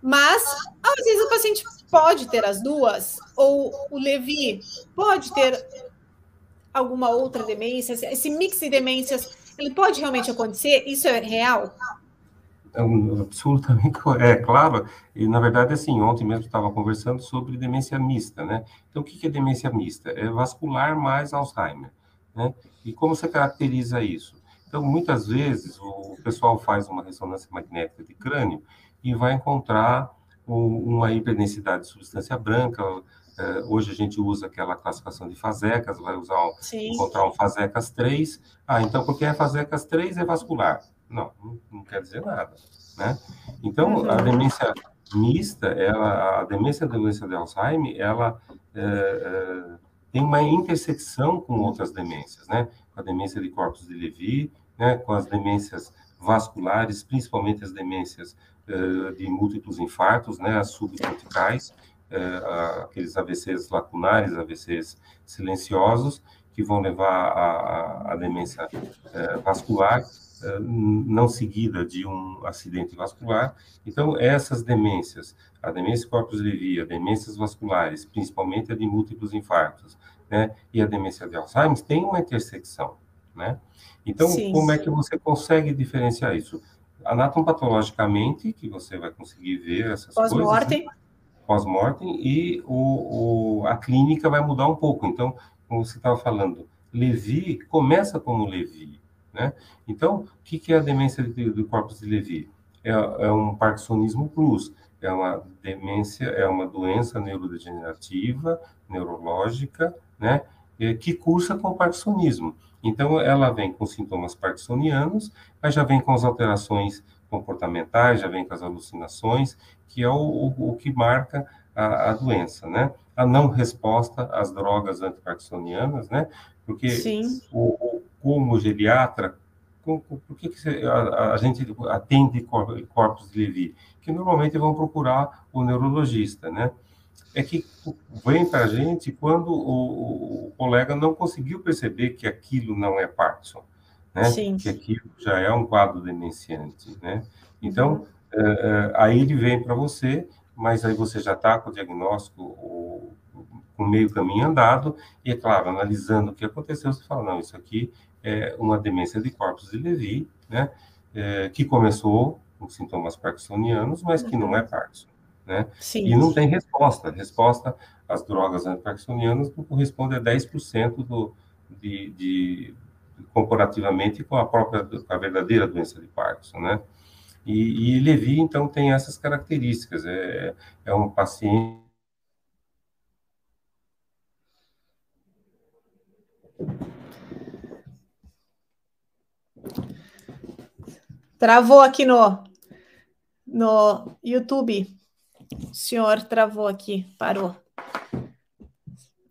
mas às vezes o paciente pode ter as duas, ou o Levi pode ter alguma outra demência, esse mix de demências, ele pode realmente acontecer? Isso é real? É absolutamente é claro e na verdade assim ontem mesmo estava conversando sobre demência mista né? Então o que é demência mista? É vascular mais Alzheimer né? E como você caracteriza isso? Então muitas vezes o pessoal faz uma ressonância magnética de crânio e vai encontrar uma hiperdensidade de substância branca é, hoje a gente usa aquela classificação de fasecas, vai usar encontrar um fasecas 3. Ah, então porque é fasecas 3 é vascular. Não, não, quer dizer nada, né? Então, a uhum. demência mista, ela, a demência da doença de Alzheimer, ela é, é, tem uma intersecção com outras demências, né? Com a demência de corpos de Levy, né? Com as demências vasculares, principalmente as demências de múltiplos infartos, né, as subcorticais, aqueles AVCs lacunares, AVCs silenciosos, que vão levar à demência vascular, não seguida de um acidente vascular. Então, essas demências, a demência corpus levi, a demências vasculares, principalmente a de múltiplos infartos, né, e a demência de Alzheimer, tem uma intersecção, né? Então, Sim. como é que você consegue diferenciar isso? Anatomopatologicamente, que você vai conseguir ver essas Pós coisas. Pós-mortem. Né? Pós-mortem, e o, o, a clínica vai mudar um pouco. Então, como você estava falando, Levi começa como Levi, né? Então, o que, que é a demência do corpus de Levi? É, é um parkinsonismo plus, é uma demência, é uma doença neurodegenerativa, neurológica, né? Que cursa com o parkinsonismo. Então, ela vem com sintomas parkinsonianos, mas já vem com as alterações comportamentais, já vem com as alucinações, que é o, o, o que marca a, a, doença, né? A não resposta às drogas antiparkinsonianas, né? Porque o, como geriatra, com, por que, que a, a, gente atende corpos de Levi? Que normalmente vão procurar o neurologista, né? É que vem para a gente quando o, o, colega não conseguiu perceber que aquilo não é Parkinson, né? Sim. Que aquilo já é um quadro demenciante, né? Então, é, é, aí ele vem para você, mas aí você já está com o diagnóstico, o, com meio caminho andado, e é claro, analisando o que aconteceu, você fala, não, isso aqui é uma demência de corpos de Levi, né, é, que começou com sintomas parkinsonianos, mas que não é uhum. Parkinson, né? Sim. E não tem resposta. Resposta às drogas antiparkinsonianas não corresponde a 10% do, de, de, comparativamente com a própria, com a verdadeira doença de Parkinson, né? E, e Levi, então, tem essas características. É, é um paciente Travou aqui no, no YouTube. O senhor travou aqui, parou.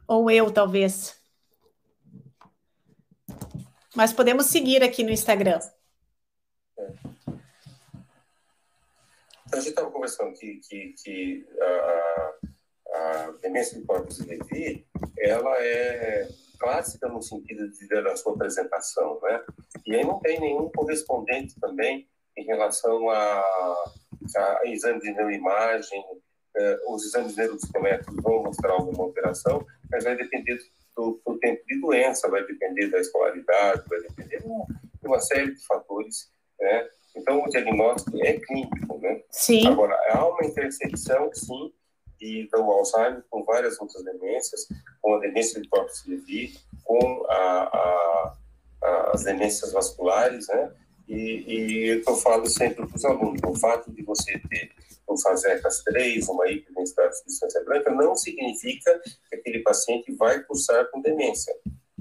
Ou eu, talvez. Mas podemos seguir aqui no Instagram. É. A gente estava conversando que, que, que a, a demência de corpus Levi, ela é clássica no sentido de, da sua apresentação, né? E aí não tem nenhum correspondente também em relação a, a exame de neuroimagem, eh, os exames neuropsicométricos vão mostrar alguma alteração, mas vai depender do, do, tempo de doença, vai depender da escolaridade, vai depender de uma, de série de fatores, né? Então, o diagnóstico é clínico, né? Sim. Agora, há uma intersecção, sim, e do Alzheimer com várias outras demências, com a demência de Levi, com a, a, as demências vasculares, né? E, e eu falo sempre para os alunos, o fato de você ter um FASECAS 3, uma hiperdensidade de substância branca, não significa que aquele paciente vai cursar com demência.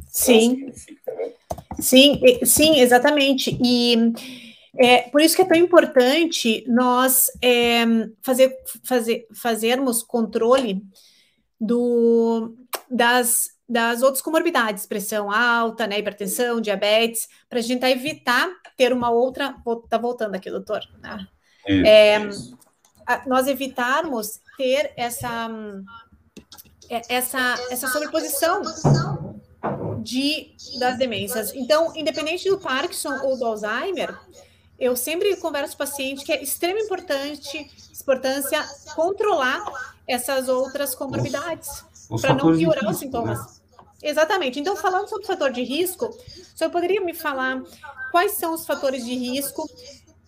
Sim. Né? Sim, sim, exatamente. E é, por isso que é tão importante nós é, fazer, fazer, fazermos controle do, das, das outras comorbidades, pressão alta, né, hipertensão, diabetes, para a gente tentar evitar ter uma outra. Tá voltando aqui, doutor. Né? Isso, é, isso. Nós evitarmos ter essa, é, essa, essa sobreposição de, das demências. Então, independente do Parkinson ou do Alzheimer, eu sempre converso com o paciente que é extrema importante, importância controlar essas outras comorbidades para não piorar os sintomas. Né? Exatamente. Então, falando sobre o fator de risco, o senhor poderia me falar quais são os fatores de risco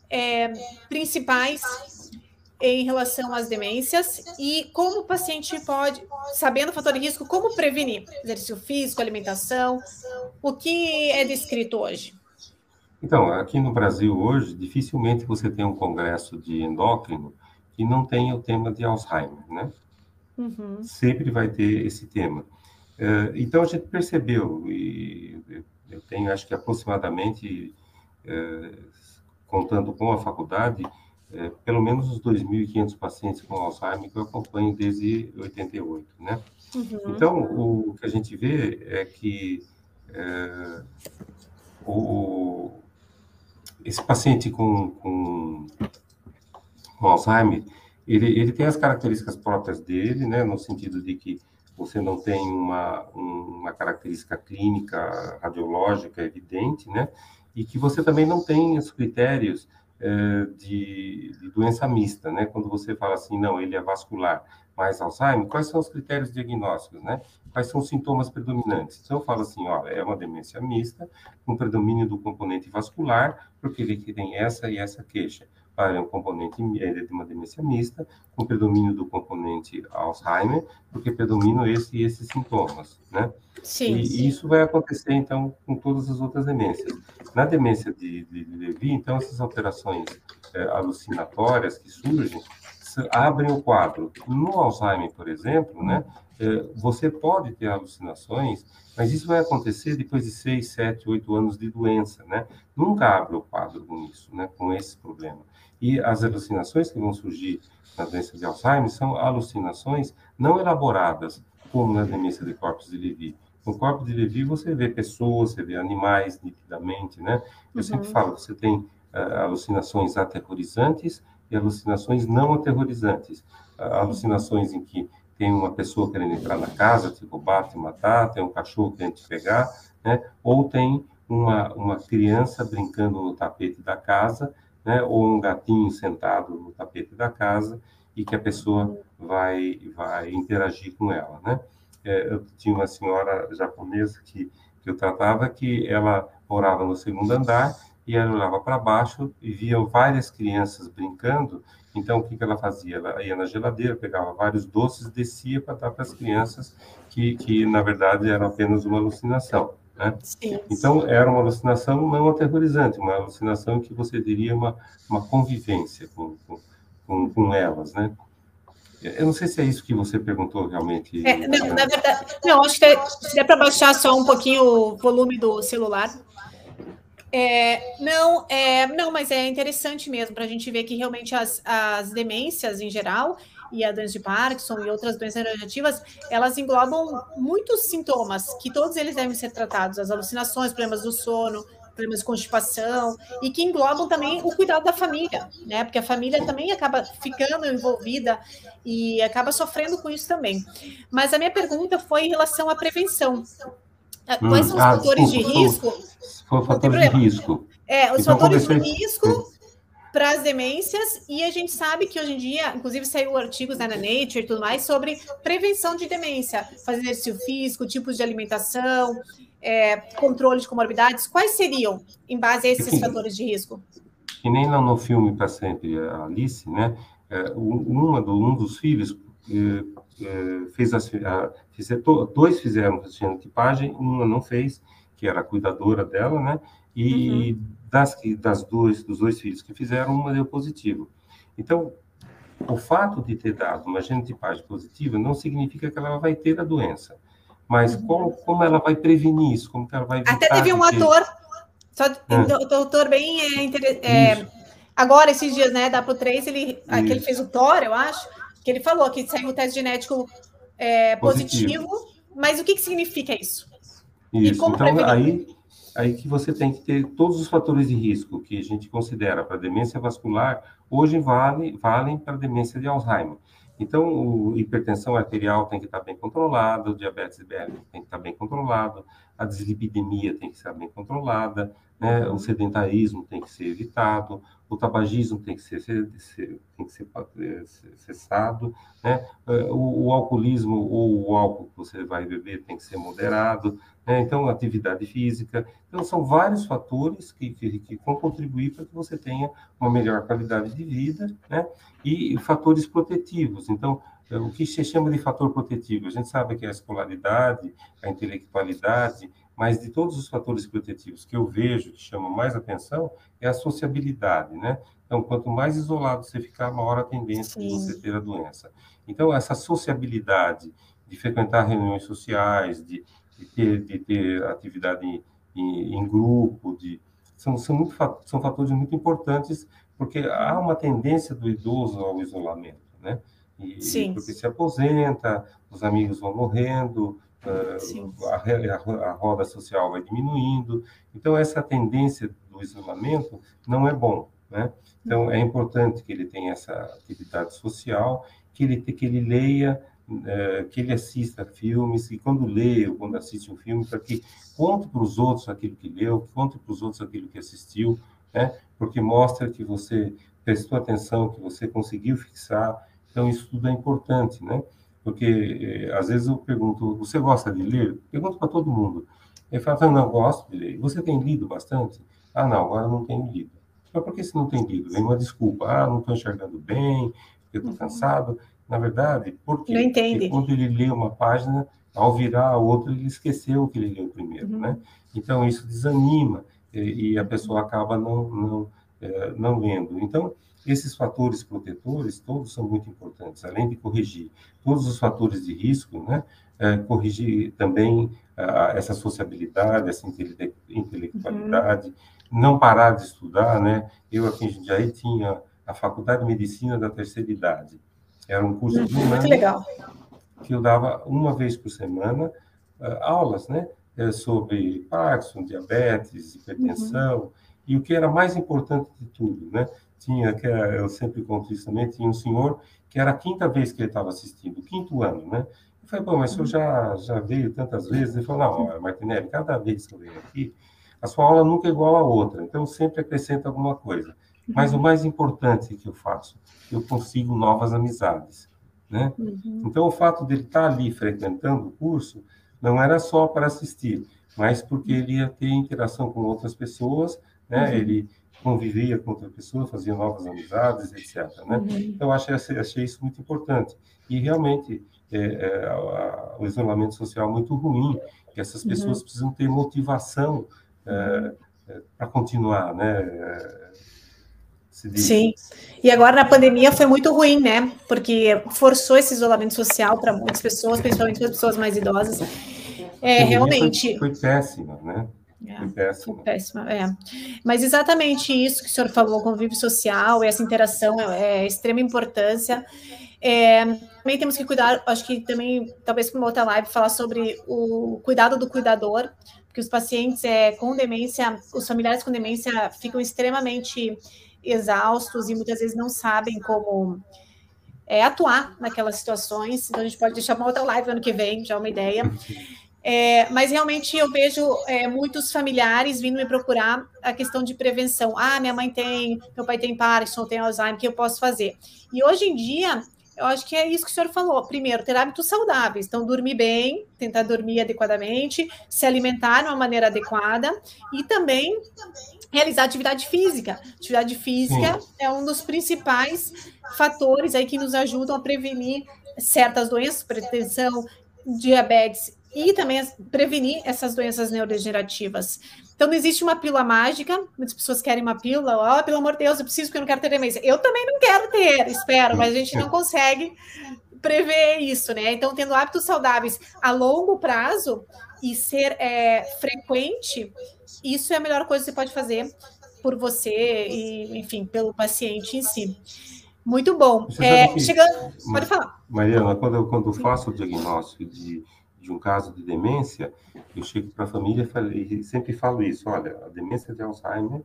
é, principais em relação às demências e como o paciente pode, sabendo o fator de risco, como prevenir? Exercício físico, alimentação, o que é descrito hoje? Então, aqui no Brasil hoje, dificilmente você tem um congresso de endócrino que não tenha o tema de Alzheimer, né? Uhum. Sempre vai ter esse tema. Uh, então, a gente percebeu, e eu tenho, acho que aproximadamente, uh, contando com a faculdade, uh, pelo menos os 2.500 pacientes com Alzheimer que eu acompanho desde 88, né? Uhum. Então, o que a gente vê é que o, esse paciente com, com, com Alzheimer, ele, ele tem as características próprias dele, né, no sentido de que você não tem uma, uma característica clínica, radiológica evidente, né, e que você também não tem os critérios é, de, de, doença mista, né? Quando você fala assim, não, ele é vascular, mais Alzheimer, quais são os critérios diagnósticos, né? Quais são os sintomas predominantes? Então, eu falo assim, olha, é uma demência mista, com predomínio do componente vascular, porque ele tem essa e essa queixa. É um componente é de uma demência mista, com predomínio do componente Alzheimer, porque predominam esse e esses sintomas, né? Sim. E sim. isso vai acontecer, então, com todas as outras demências. Na demência de, de, de Levi, então, essas alterações é, alucinatórias que surgem abrem o quadro. No Alzheimer, por exemplo, né, é, você pode ter alucinações, mas isso vai acontecer depois de 6, 7, 8 anos de doença, né? Nunca abre o quadro com isso, né, com esse problema. E as alucinações que vão surgir na doença de Alzheimer são alucinações não elaboradas, como na demência de corpos de Levy. No corpo de Levy você vê pessoas, você vê animais nitidamente, né? Eu uhum. sempre falo, você tem uh, alucinações aterrorizantes e alucinações não aterrorizantes. Uh, alucinações em que tem uma pessoa querendo entrar na casa, te roubar, te matar, tem um cachorro querendo te pegar, né? Ou tem uma, uma criança brincando no tapete da casa né, ou um gatinho sentado no tapete da casa e que a pessoa vai vai interagir com ela, né? É, eu tinha uma senhora japonesa que que eu tratava que ela morava no segundo andar e ela olhava para baixo e via várias crianças brincando. Então, o que, que ela fazia? Ela ia na geladeira, pegava vários doces, descia para dar para as crianças, que, que na verdade era apenas uma alucinação. Né? Sim. Então, era uma alucinação não aterrorizante, uma alucinação que você diria uma, uma convivência com, com, com elas, né? Eu não sei se é isso que você perguntou realmente. É, não, na verdade, não, acho que se der para baixar só um pouquinho o volume do celular. É, não, é, não, mas é interessante mesmo para a gente ver que realmente as, as demências em geral, e a doença de Parkinson e outras doenças neurodegenerativas, elas englobam muitos sintomas, que todos eles devem ser tratados, as alucinações, problemas do sono, problemas de constipação, e que englobam também o cuidado da família, né? Porque a família também acaba ficando envolvida e acaba sofrendo com isso também. Mas a minha pergunta foi em relação à prevenção. Hum, Quais são os ah, fatores de risco? Fatores de risco. É, os então, fatores de risco para as demências, e a gente sabe que hoje em dia, inclusive saiu artigos né, na Nature e tudo mais, sobre prevenção de demência, fazer exercício físico, tipos de alimentação, é, controle de comorbidades. Quais seriam, em base a esses que, fatores de risco? Que nem lá no filme Para Sempre, a Alice, né? É, uma do, um dos filhos é, é, fez as, a, fiz, dois fizeram tipagem, uma não fez, que era a cuidadora dela, né? E uhum das, das duas, dos dois filhos que fizeram, uma deu positivo. Então, o fato de ter dado uma genotipagem positiva não significa que ela vai ter a doença. Mas uhum. como, como ela vai prevenir isso? Como que ela vai Até teve um ter... ator, só é. doutor bem é, é, agora esses dias, né, da Pro3, ele, que ele fez o Thor, eu acho, que ele falou que saiu o teste genético é, positivo, positivo, mas o que, que significa isso? Isso, então prevenir? aí aí que você tem que ter todos os fatores de risco que a gente considera para demência vascular, hoje vale, valem para demência de Alzheimer. Então, a hipertensão arterial tem que estar bem controlada, o diabetes IBL tem que estar bem controlado, a dislipidemia tem que estar bem controlada, né? o sedentarismo tem que ser evitado, o tabagismo tem que ser, ser tem que ser eh, cessado, né? Eh, o, o, alcoolismo ou o álcool que você vai beber tem que ser moderado, né? então atividade física. Então, são vários fatores que, que, que vão contribuir para que você tenha uma melhor qualidade de vida, né? e fatores protetivos. Então, eh, o que se chama de fator protetivo? A gente sabe que é a escolaridade, a intelectualidade, mas de todos os fatores protetivos que eu vejo que chamam mais atenção é a sociabilidade, né? Então, quanto mais isolado você ficar, maior a tendência Sim. de você ter a doença. Então, essa sociabilidade de frequentar reuniões sociais, de, de, ter, de ter atividade em, em, em grupo, de, são, são, muito, são fatores muito importantes, porque há uma tendência do idoso ao isolamento, né? E, Sim. porque se aposenta, os amigos vão morrendo, a, a, a, roda social vai diminuindo. Então, essa tendência do isolamento não é bom, né? Então, é importante que ele tenha essa atividade social, que ele, que ele leia, que ele assista filmes, e quando lê ou quando assiste um filme, para que conte para os outros aquilo que leu, conte para os outros aquilo que assistiu, né? Porque mostra que você prestou atenção, que você conseguiu fixar. Então, isso tudo é importante, né? Porque, é, às vezes, eu pergunto, você gosta de ler? Pergunto para todo mundo. Ele fala, não, gosto de ler. Você tem lido bastante? Ah, não, agora não tenho lido. Mas por que você não tem lido? Vem uma desculpa. Ah, não estou enxergando bem, porque estou uhum. cansado. Na verdade, porque, não porque quando ele lê uma página, ao virar a outra, ele esqueceu o que ele leu primeiro, uhum. né? Então, isso desanima e, e a pessoa acaba não, não, é, não lendo. Então, esses fatores protetores, todos são muito importantes, além de corrigir todos os fatores de risco, né? É, corrigir também essa sociabilidade, essa intelectualidade, uhum não parar de estudar, né? Eu aqui em Jundiaí tinha a Faculdade de Medicina da Terceira Idade. Era um curso de um Muito legal. que eu dava uma vez por semana uh, aulas, né? Uh, sobre Parkinson, diabetes, hipertensão, uhum. e o que era mais importante de tudo, né? Tinha, que eu sempre conto isso também, tinha um senhor que era a quinta vez que ele estava assistindo, o quinto ano, né? Eu falei, bom, mas o senhor já, já veio tantas vezes? Ele falou, não, Martinelli, cada vez que eu venho aqui, a sua aula nunca é igual à outra, então sempre acrescenta alguma coisa. Mas o mais importante que eu faço, eu consigo novas amizades, né? Uhum. Então o fato de ele estar ali frequentando o curso não era só para assistir, mas porque ele ia ter interação com outras pessoas, né? Uhum. Ele convivia com outras pessoas, fazia novas amizades, etc. Né? Uhum. Então, achei, achei isso muito importante. E, realmente, é, é, a, o isolamento social é muito ruim, que essas uhum. pessoas precisam ter motivação é, é, para continuar, né? Sim. E agora na pandemia foi muito ruim, né? Porque forçou esse isolamento social para muitas pessoas, principalmente para pessoas mais idosas. É, realmente. Foi, foi péssima, né? É, foi péssima. Foi péssima, é. Mas exatamente isso que o senhor falou, convívio social, essa interação é, é extrema importância. É, também temos que cuidar, acho que também, talvez para uma outra live, falar sobre o cuidado do cuidador, que os pacientes é, com demência, os familiares com demência ficam extremamente exaustos e muitas vezes não sabem como é, atuar naquelas situações. Então, a gente pode deixar uma outra live ano que vem, já é uma ideia. É, mas realmente eu vejo é, muitos familiares vindo me procurar a questão de prevenção. Ah, minha mãe tem, meu pai tem Parkinson, tem Alzheimer, o que eu posso fazer? E hoje em dia eu acho que é isso que o senhor falou. Primeiro, ter hábitos saudáveis. Então, dormir bem, tentar dormir adequadamente, se alimentar de uma maneira adequada e também realizar atividade física. Atividade física Sim. é um dos principais fatores aí que nos ajudam a prevenir certas doenças, pretensão, diabetes e também prevenir essas doenças neurodegenerativas. Então, não existe uma pílula mágica. Muitas pessoas querem uma pílula. Ó, oh, pelo amor de Deus, eu preciso porque eu não quero ter demência. Eu também não quero ter, espero, mas a gente não consegue prever isso, né? Então, tendo hábitos saudáveis a longo prazo e ser é, frequente, isso é a melhor coisa que você pode fazer por você e, enfim, pelo paciente em si. Muito bom. É, chegando, pode falar. Mariana, quando eu, quando eu faço o diagnóstico de de um caso de demência, eu chego para a família e sempre falo isso: olha, a demência de Alzheimer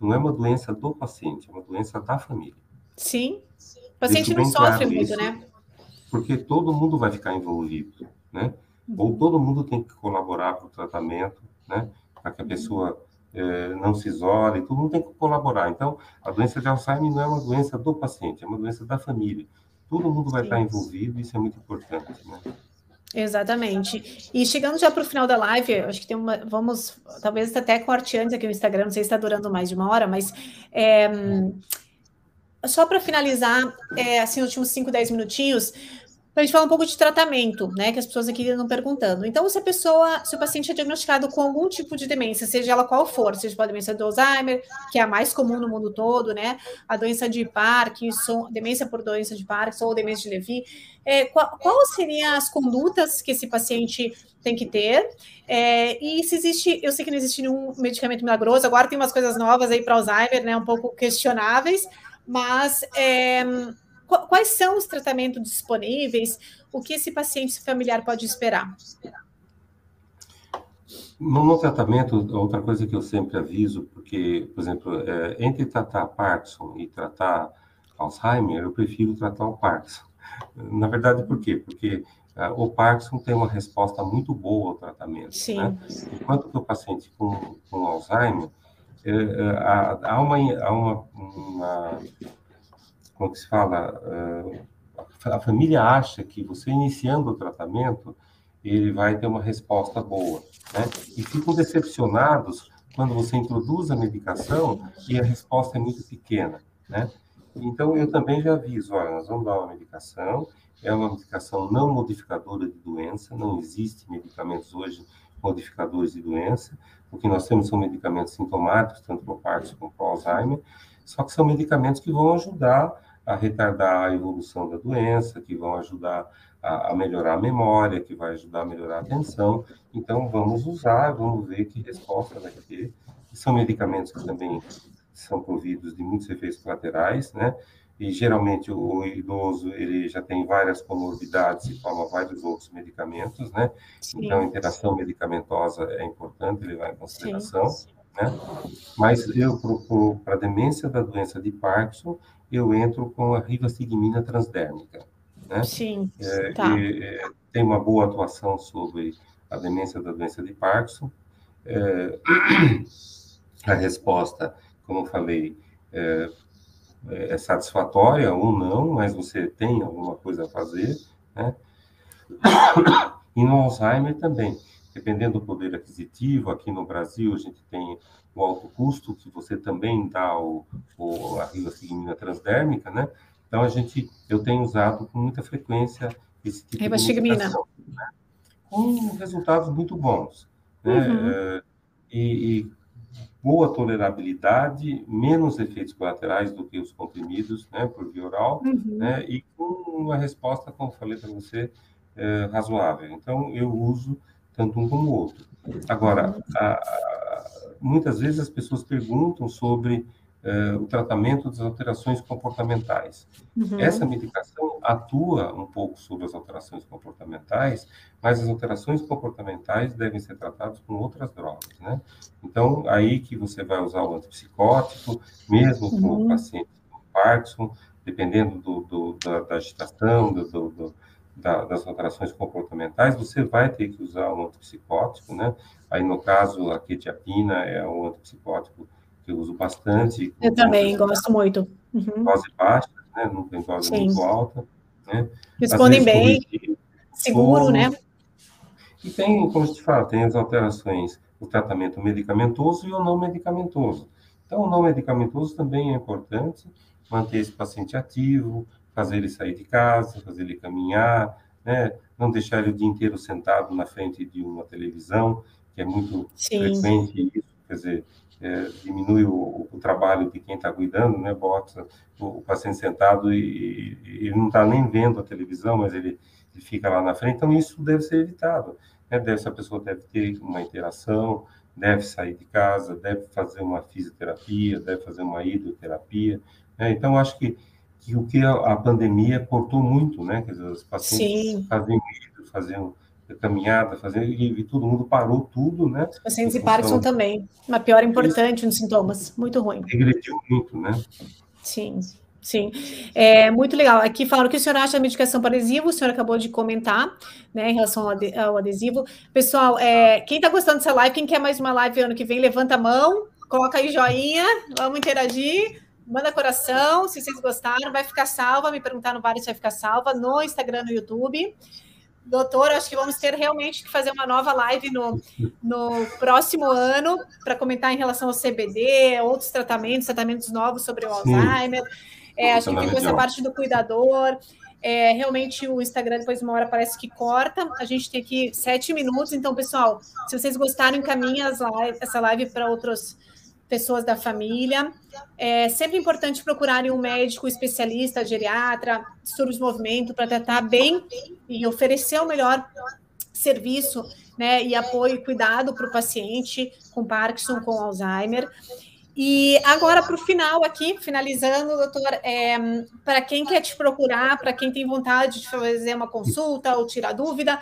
não é uma doença do paciente, é uma doença da família. Sim. O paciente não sofre claro muito, isso, né? Porque todo mundo vai ficar envolvido, né? Ou todo mundo tem que colaborar para o tratamento, né? Para que a pessoa é, não se isole, todo mundo tem que colaborar. Então, a doença de Alzheimer não é uma doença do paciente, é uma doença da família. Todo mundo vai Sim. estar envolvido, isso é muito importante, né? Exatamente. E chegando já para o final da live, acho que tem uma. Vamos, talvez até corte antes aqui no Instagram, não sei se está durando mais de uma hora, mas é, só para finalizar, é, assim, os últimos 5, 10 minutinhos, para a gente falar um pouco de tratamento, né? Que as pessoas aqui estão perguntando. Então, se a pessoa, se o paciente é diagnosticado com algum tipo de demência, seja ela qual for, seja a demência do Alzheimer, que é a mais comum no mundo todo, né? A doença de Parkinson, demência por doença de Parkinson ou demência de Levy, é, qual, qual seriam as condutas que esse paciente tem que ter? É, e se existe, eu sei que não existe nenhum medicamento milagroso, agora tem umas coisas novas aí para Alzheimer, né? Um pouco questionáveis, mas é, quais são os tratamentos disponíveis? O que esse paciente familiar pode esperar? No, no, tratamento, outra coisa que eu sempre aviso, porque, por exemplo, é, entre tratar Parkinson e tratar Alzheimer, eu prefiro tratar o Parkinson. Na verdade, por quê? Porque uh, o Parkinson tem uma resposta muito boa ao tratamento. Sim. Né? Enquanto que o paciente com, com Alzheimer, é, é, há, há, uma, há uma, uma, como que se fala, uh, a família acha que você iniciando o tratamento, ele vai ter uma resposta boa, né? E ficam decepcionados quando você introduz a medicação e a resposta é muito pequena, né? Então, eu também já aviso, olha, nós vamos dar uma medicação, é uma medicação não modificadora de doença, não existe medicamentos hoje modificadores de doença, o que nós temos são medicamentos sintomáticos, tanto para Parkinson como para Alzheimer, só que são medicamentos que vão ajudar a retardar a evolução da doença, que vão ajudar a, a, melhorar a memória, que vai ajudar a melhorar a atenção. Então, vamos usar, vamos ver que resposta vai ter. São medicamentos que também são providos de muitos efeitos colaterais, né? E geralmente o idoso ele já tem várias comorbidades e toma vários outros medicamentos, né? Sim. Então, a interação medicamentosa é importante levar em consideração. Sim. Né? Mas eu, para a demência da doença de Parkinson, eu entro com a rivastigmina transdérmica. Né? Sim, é, tá. E, é, tem uma boa atuação sobre a demência da doença de Parkinson. É, a resposta, como eu falei, é, é, satisfatória ou não, mas você tem alguma coisa a fazer, né? E no Alzheimer também, dependendo do poder aquisitivo, aqui no Brasil a gente tem o alto custo, que você também dá o, o, a rivastigmina transdérmica, né? Então, a gente, eu tenho usado com muita frequência esse tipo rivastigmina. de né? com resultados muito bons. Né? Uhum. É, e, e, boa tolerabilidade, menos efeitos colaterais do que os comprimidos, né, por via oral, uhum. né, e com uma resposta, como falei para você, é, razoável. Então, eu uso tanto um como o outro. Agora, a, a, muitas vezes as pessoas perguntam sobre uh, o tratamento das alterações comportamentais. Uhum. Essa medicação atua um pouco sobre as alterações comportamentais, mas as alterações comportamentais devem ser tratadas com outras drogas, né? Então, aí que você vai usar o antipsicótico, mesmo uhum. com o paciente com Parkinson, dependendo do, do da, da, agitação, do, do da, das alterações comportamentais, você vai ter que usar um antipsicótico, né? Aí, no caso, a quetiapina é um antipsicótico que eu uso bastante. Eu também gosto muito. Uhum. Dose baixa, né? Não tem dose Sim. muito alta. Né? Respondem bem, seguro, né? E tem, como eu te falo, tem as alterações, o tratamento medicamentoso e o não medicamentoso. Então, o não medicamentoso também é importante, manter esse paciente ativo, fazer ele sair de casa, fazer ele caminhar, né? não deixar ele o dia inteiro sentado na frente de uma televisão, que é muito Sim. frequente isso, quer dizer, é, diminui o, o, trabalho de quem está cuidando, né? Bota o, o paciente sentado e, e ele não está nem vendo a televisão, mas ele, ele, fica lá na frente. Então, isso deve ser evitado. Né? Deve, essa pessoa deve ter uma interação, deve sair de casa, deve fazer uma fisioterapia, deve fazer uma hidroterapia. Né? Então, acho que, que o que a, pandemia cortou muito, né? Quer dizer, os pacientes faziam hidro, faziam caminhada, fazendo, e, e, todo mundo parou tudo, né? Os pacientes de Parkinson também. Uma piora importante nos sintomas, muito ruim. Regrediu muito, né? Sim, sim. É muito legal. Aqui falaram que o senhor acha a medicação para adesivo, o senhor acabou de comentar, né, em relação ao adesivo. Pessoal, é, quem está gostando dessa live, quem quer mais uma live ano que vem, levanta a mão, coloca aí joinha, vamos interagir. Manda coração, se vocês gostaram, vai ficar salva. Me perguntaram vários se vai ficar salva no Instagram, no YouTube. Doutor, acho que vamos ter realmente que fazer uma nova live no, no próximo ano para comentar em relação ao CBD, outros tratamentos, tratamentos novos sobre o Sim. Alzheimer. É, acho que ficou essa parte do cuidador. É, realmente o Instagram depois de uma hora parece que corta. A gente tem aqui sete minutos, então, pessoal, se vocês gostarem, encaminhem essa live para outros pessoas da família. É sempre importante procurarem um médico especialista, geriatra, distúrbios de movimento, para tratar bem e oferecer o melhor serviço né, e apoio e cuidado para o paciente com Parkinson, com Alzheimer. E agora, para o final aqui, finalizando, doutor, é, para quem quer te procurar, para quem tem vontade de fazer uma consulta ou tirar dúvida,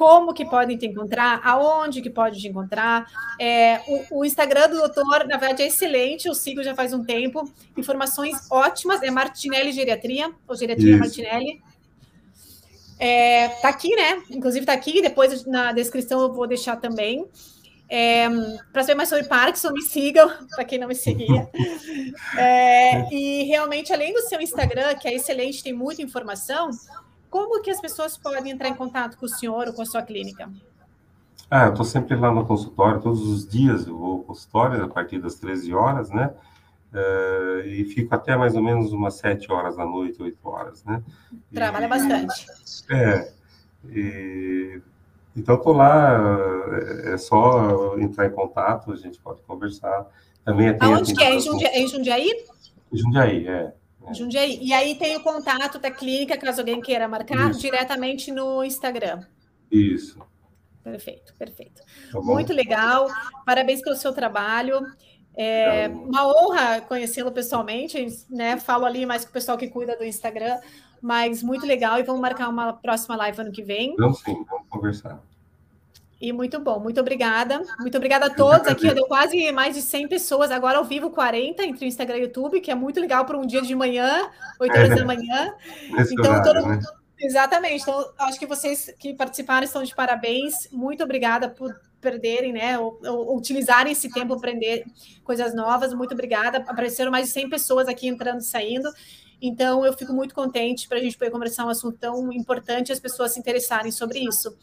como que podem te encontrar, aonde que pode te encontrar. É, o, o, Instagram do doutor, na verdade, é excelente, eu sigo já faz um tempo. Informações ótimas, é Martinelli Geriatria, ou Geriatria Isso. Martinelli. É, tá aqui, né? Inclusive tá aqui, depois na descrição eu vou deixar também. É, para saber mais sobre Parkinson, me sigam, para quem não me seguia. É, e realmente, além do seu Instagram, que é excelente, tem muita informação, como que as pessoas podem entrar em contato com o senhor ou com a sua clínica? Ah, eu estou sempre lá no consultório, todos os dias eu vou ao consultório, a partir das 13 horas, né? Uh, e fico até mais ou menos umas 7 horas da noite, 8 horas, né? Trabalha e, bastante. É. E, então, estou lá, é, é só entrar em contato, a gente pode conversar. Também Aonde que é? Em Jundiaí? Em Jundiaí? Jundiaí, é. Jundiaí. E aí tem o contato da clínica, caso alguém queira marcar, Isso. diretamente no Instagram. Isso. Perfeito, perfeito. Tá Muito legal. Parabéns pelo seu trabalho. É uma honra conhecê-lo pessoalmente, né? Falo ali mais com o pessoal que cuida do Instagram, mas muito legal. E vamos marcar uma próxima live ano que vem. Vamos sim, vamos conversar. E muito bom, muito obrigada. Muito obrigada a todos aqui. Deu quase mais de 100 pessoas, agora ao vivo 40 entre o Instagram e o YouTube, que é muito legal para um dia de manhã, 8 horas é, da manhã. Então, todo mundo. Né? Exatamente. Então, acho que vocês que participaram estão de parabéns. Muito obrigada por perderem, né? Ou, ou utilizarem esse tempo para aprender coisas novas. Muito obrigada. Apareceram mais de 100 pessoas aqui entrando e saindo. Então, eu fico muito contente para a gente poder conversar um assunto tão importante e as pessoas se interessarem sobre isso.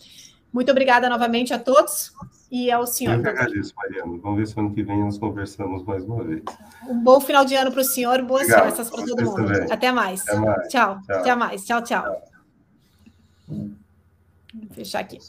Muito obrigada novamente a todos e ao senhor. Eu que agradeço, Mariana. Vamos ver se ano que vem nós conversamos mais uma vez. Um bom final de ano para o senhor, boas Obrigado. festas para todo mundo. Também. Até mais. Até mais. Tchau. tchau. Até mais. Tchau, tchau. tchau. Vou fechar aqui.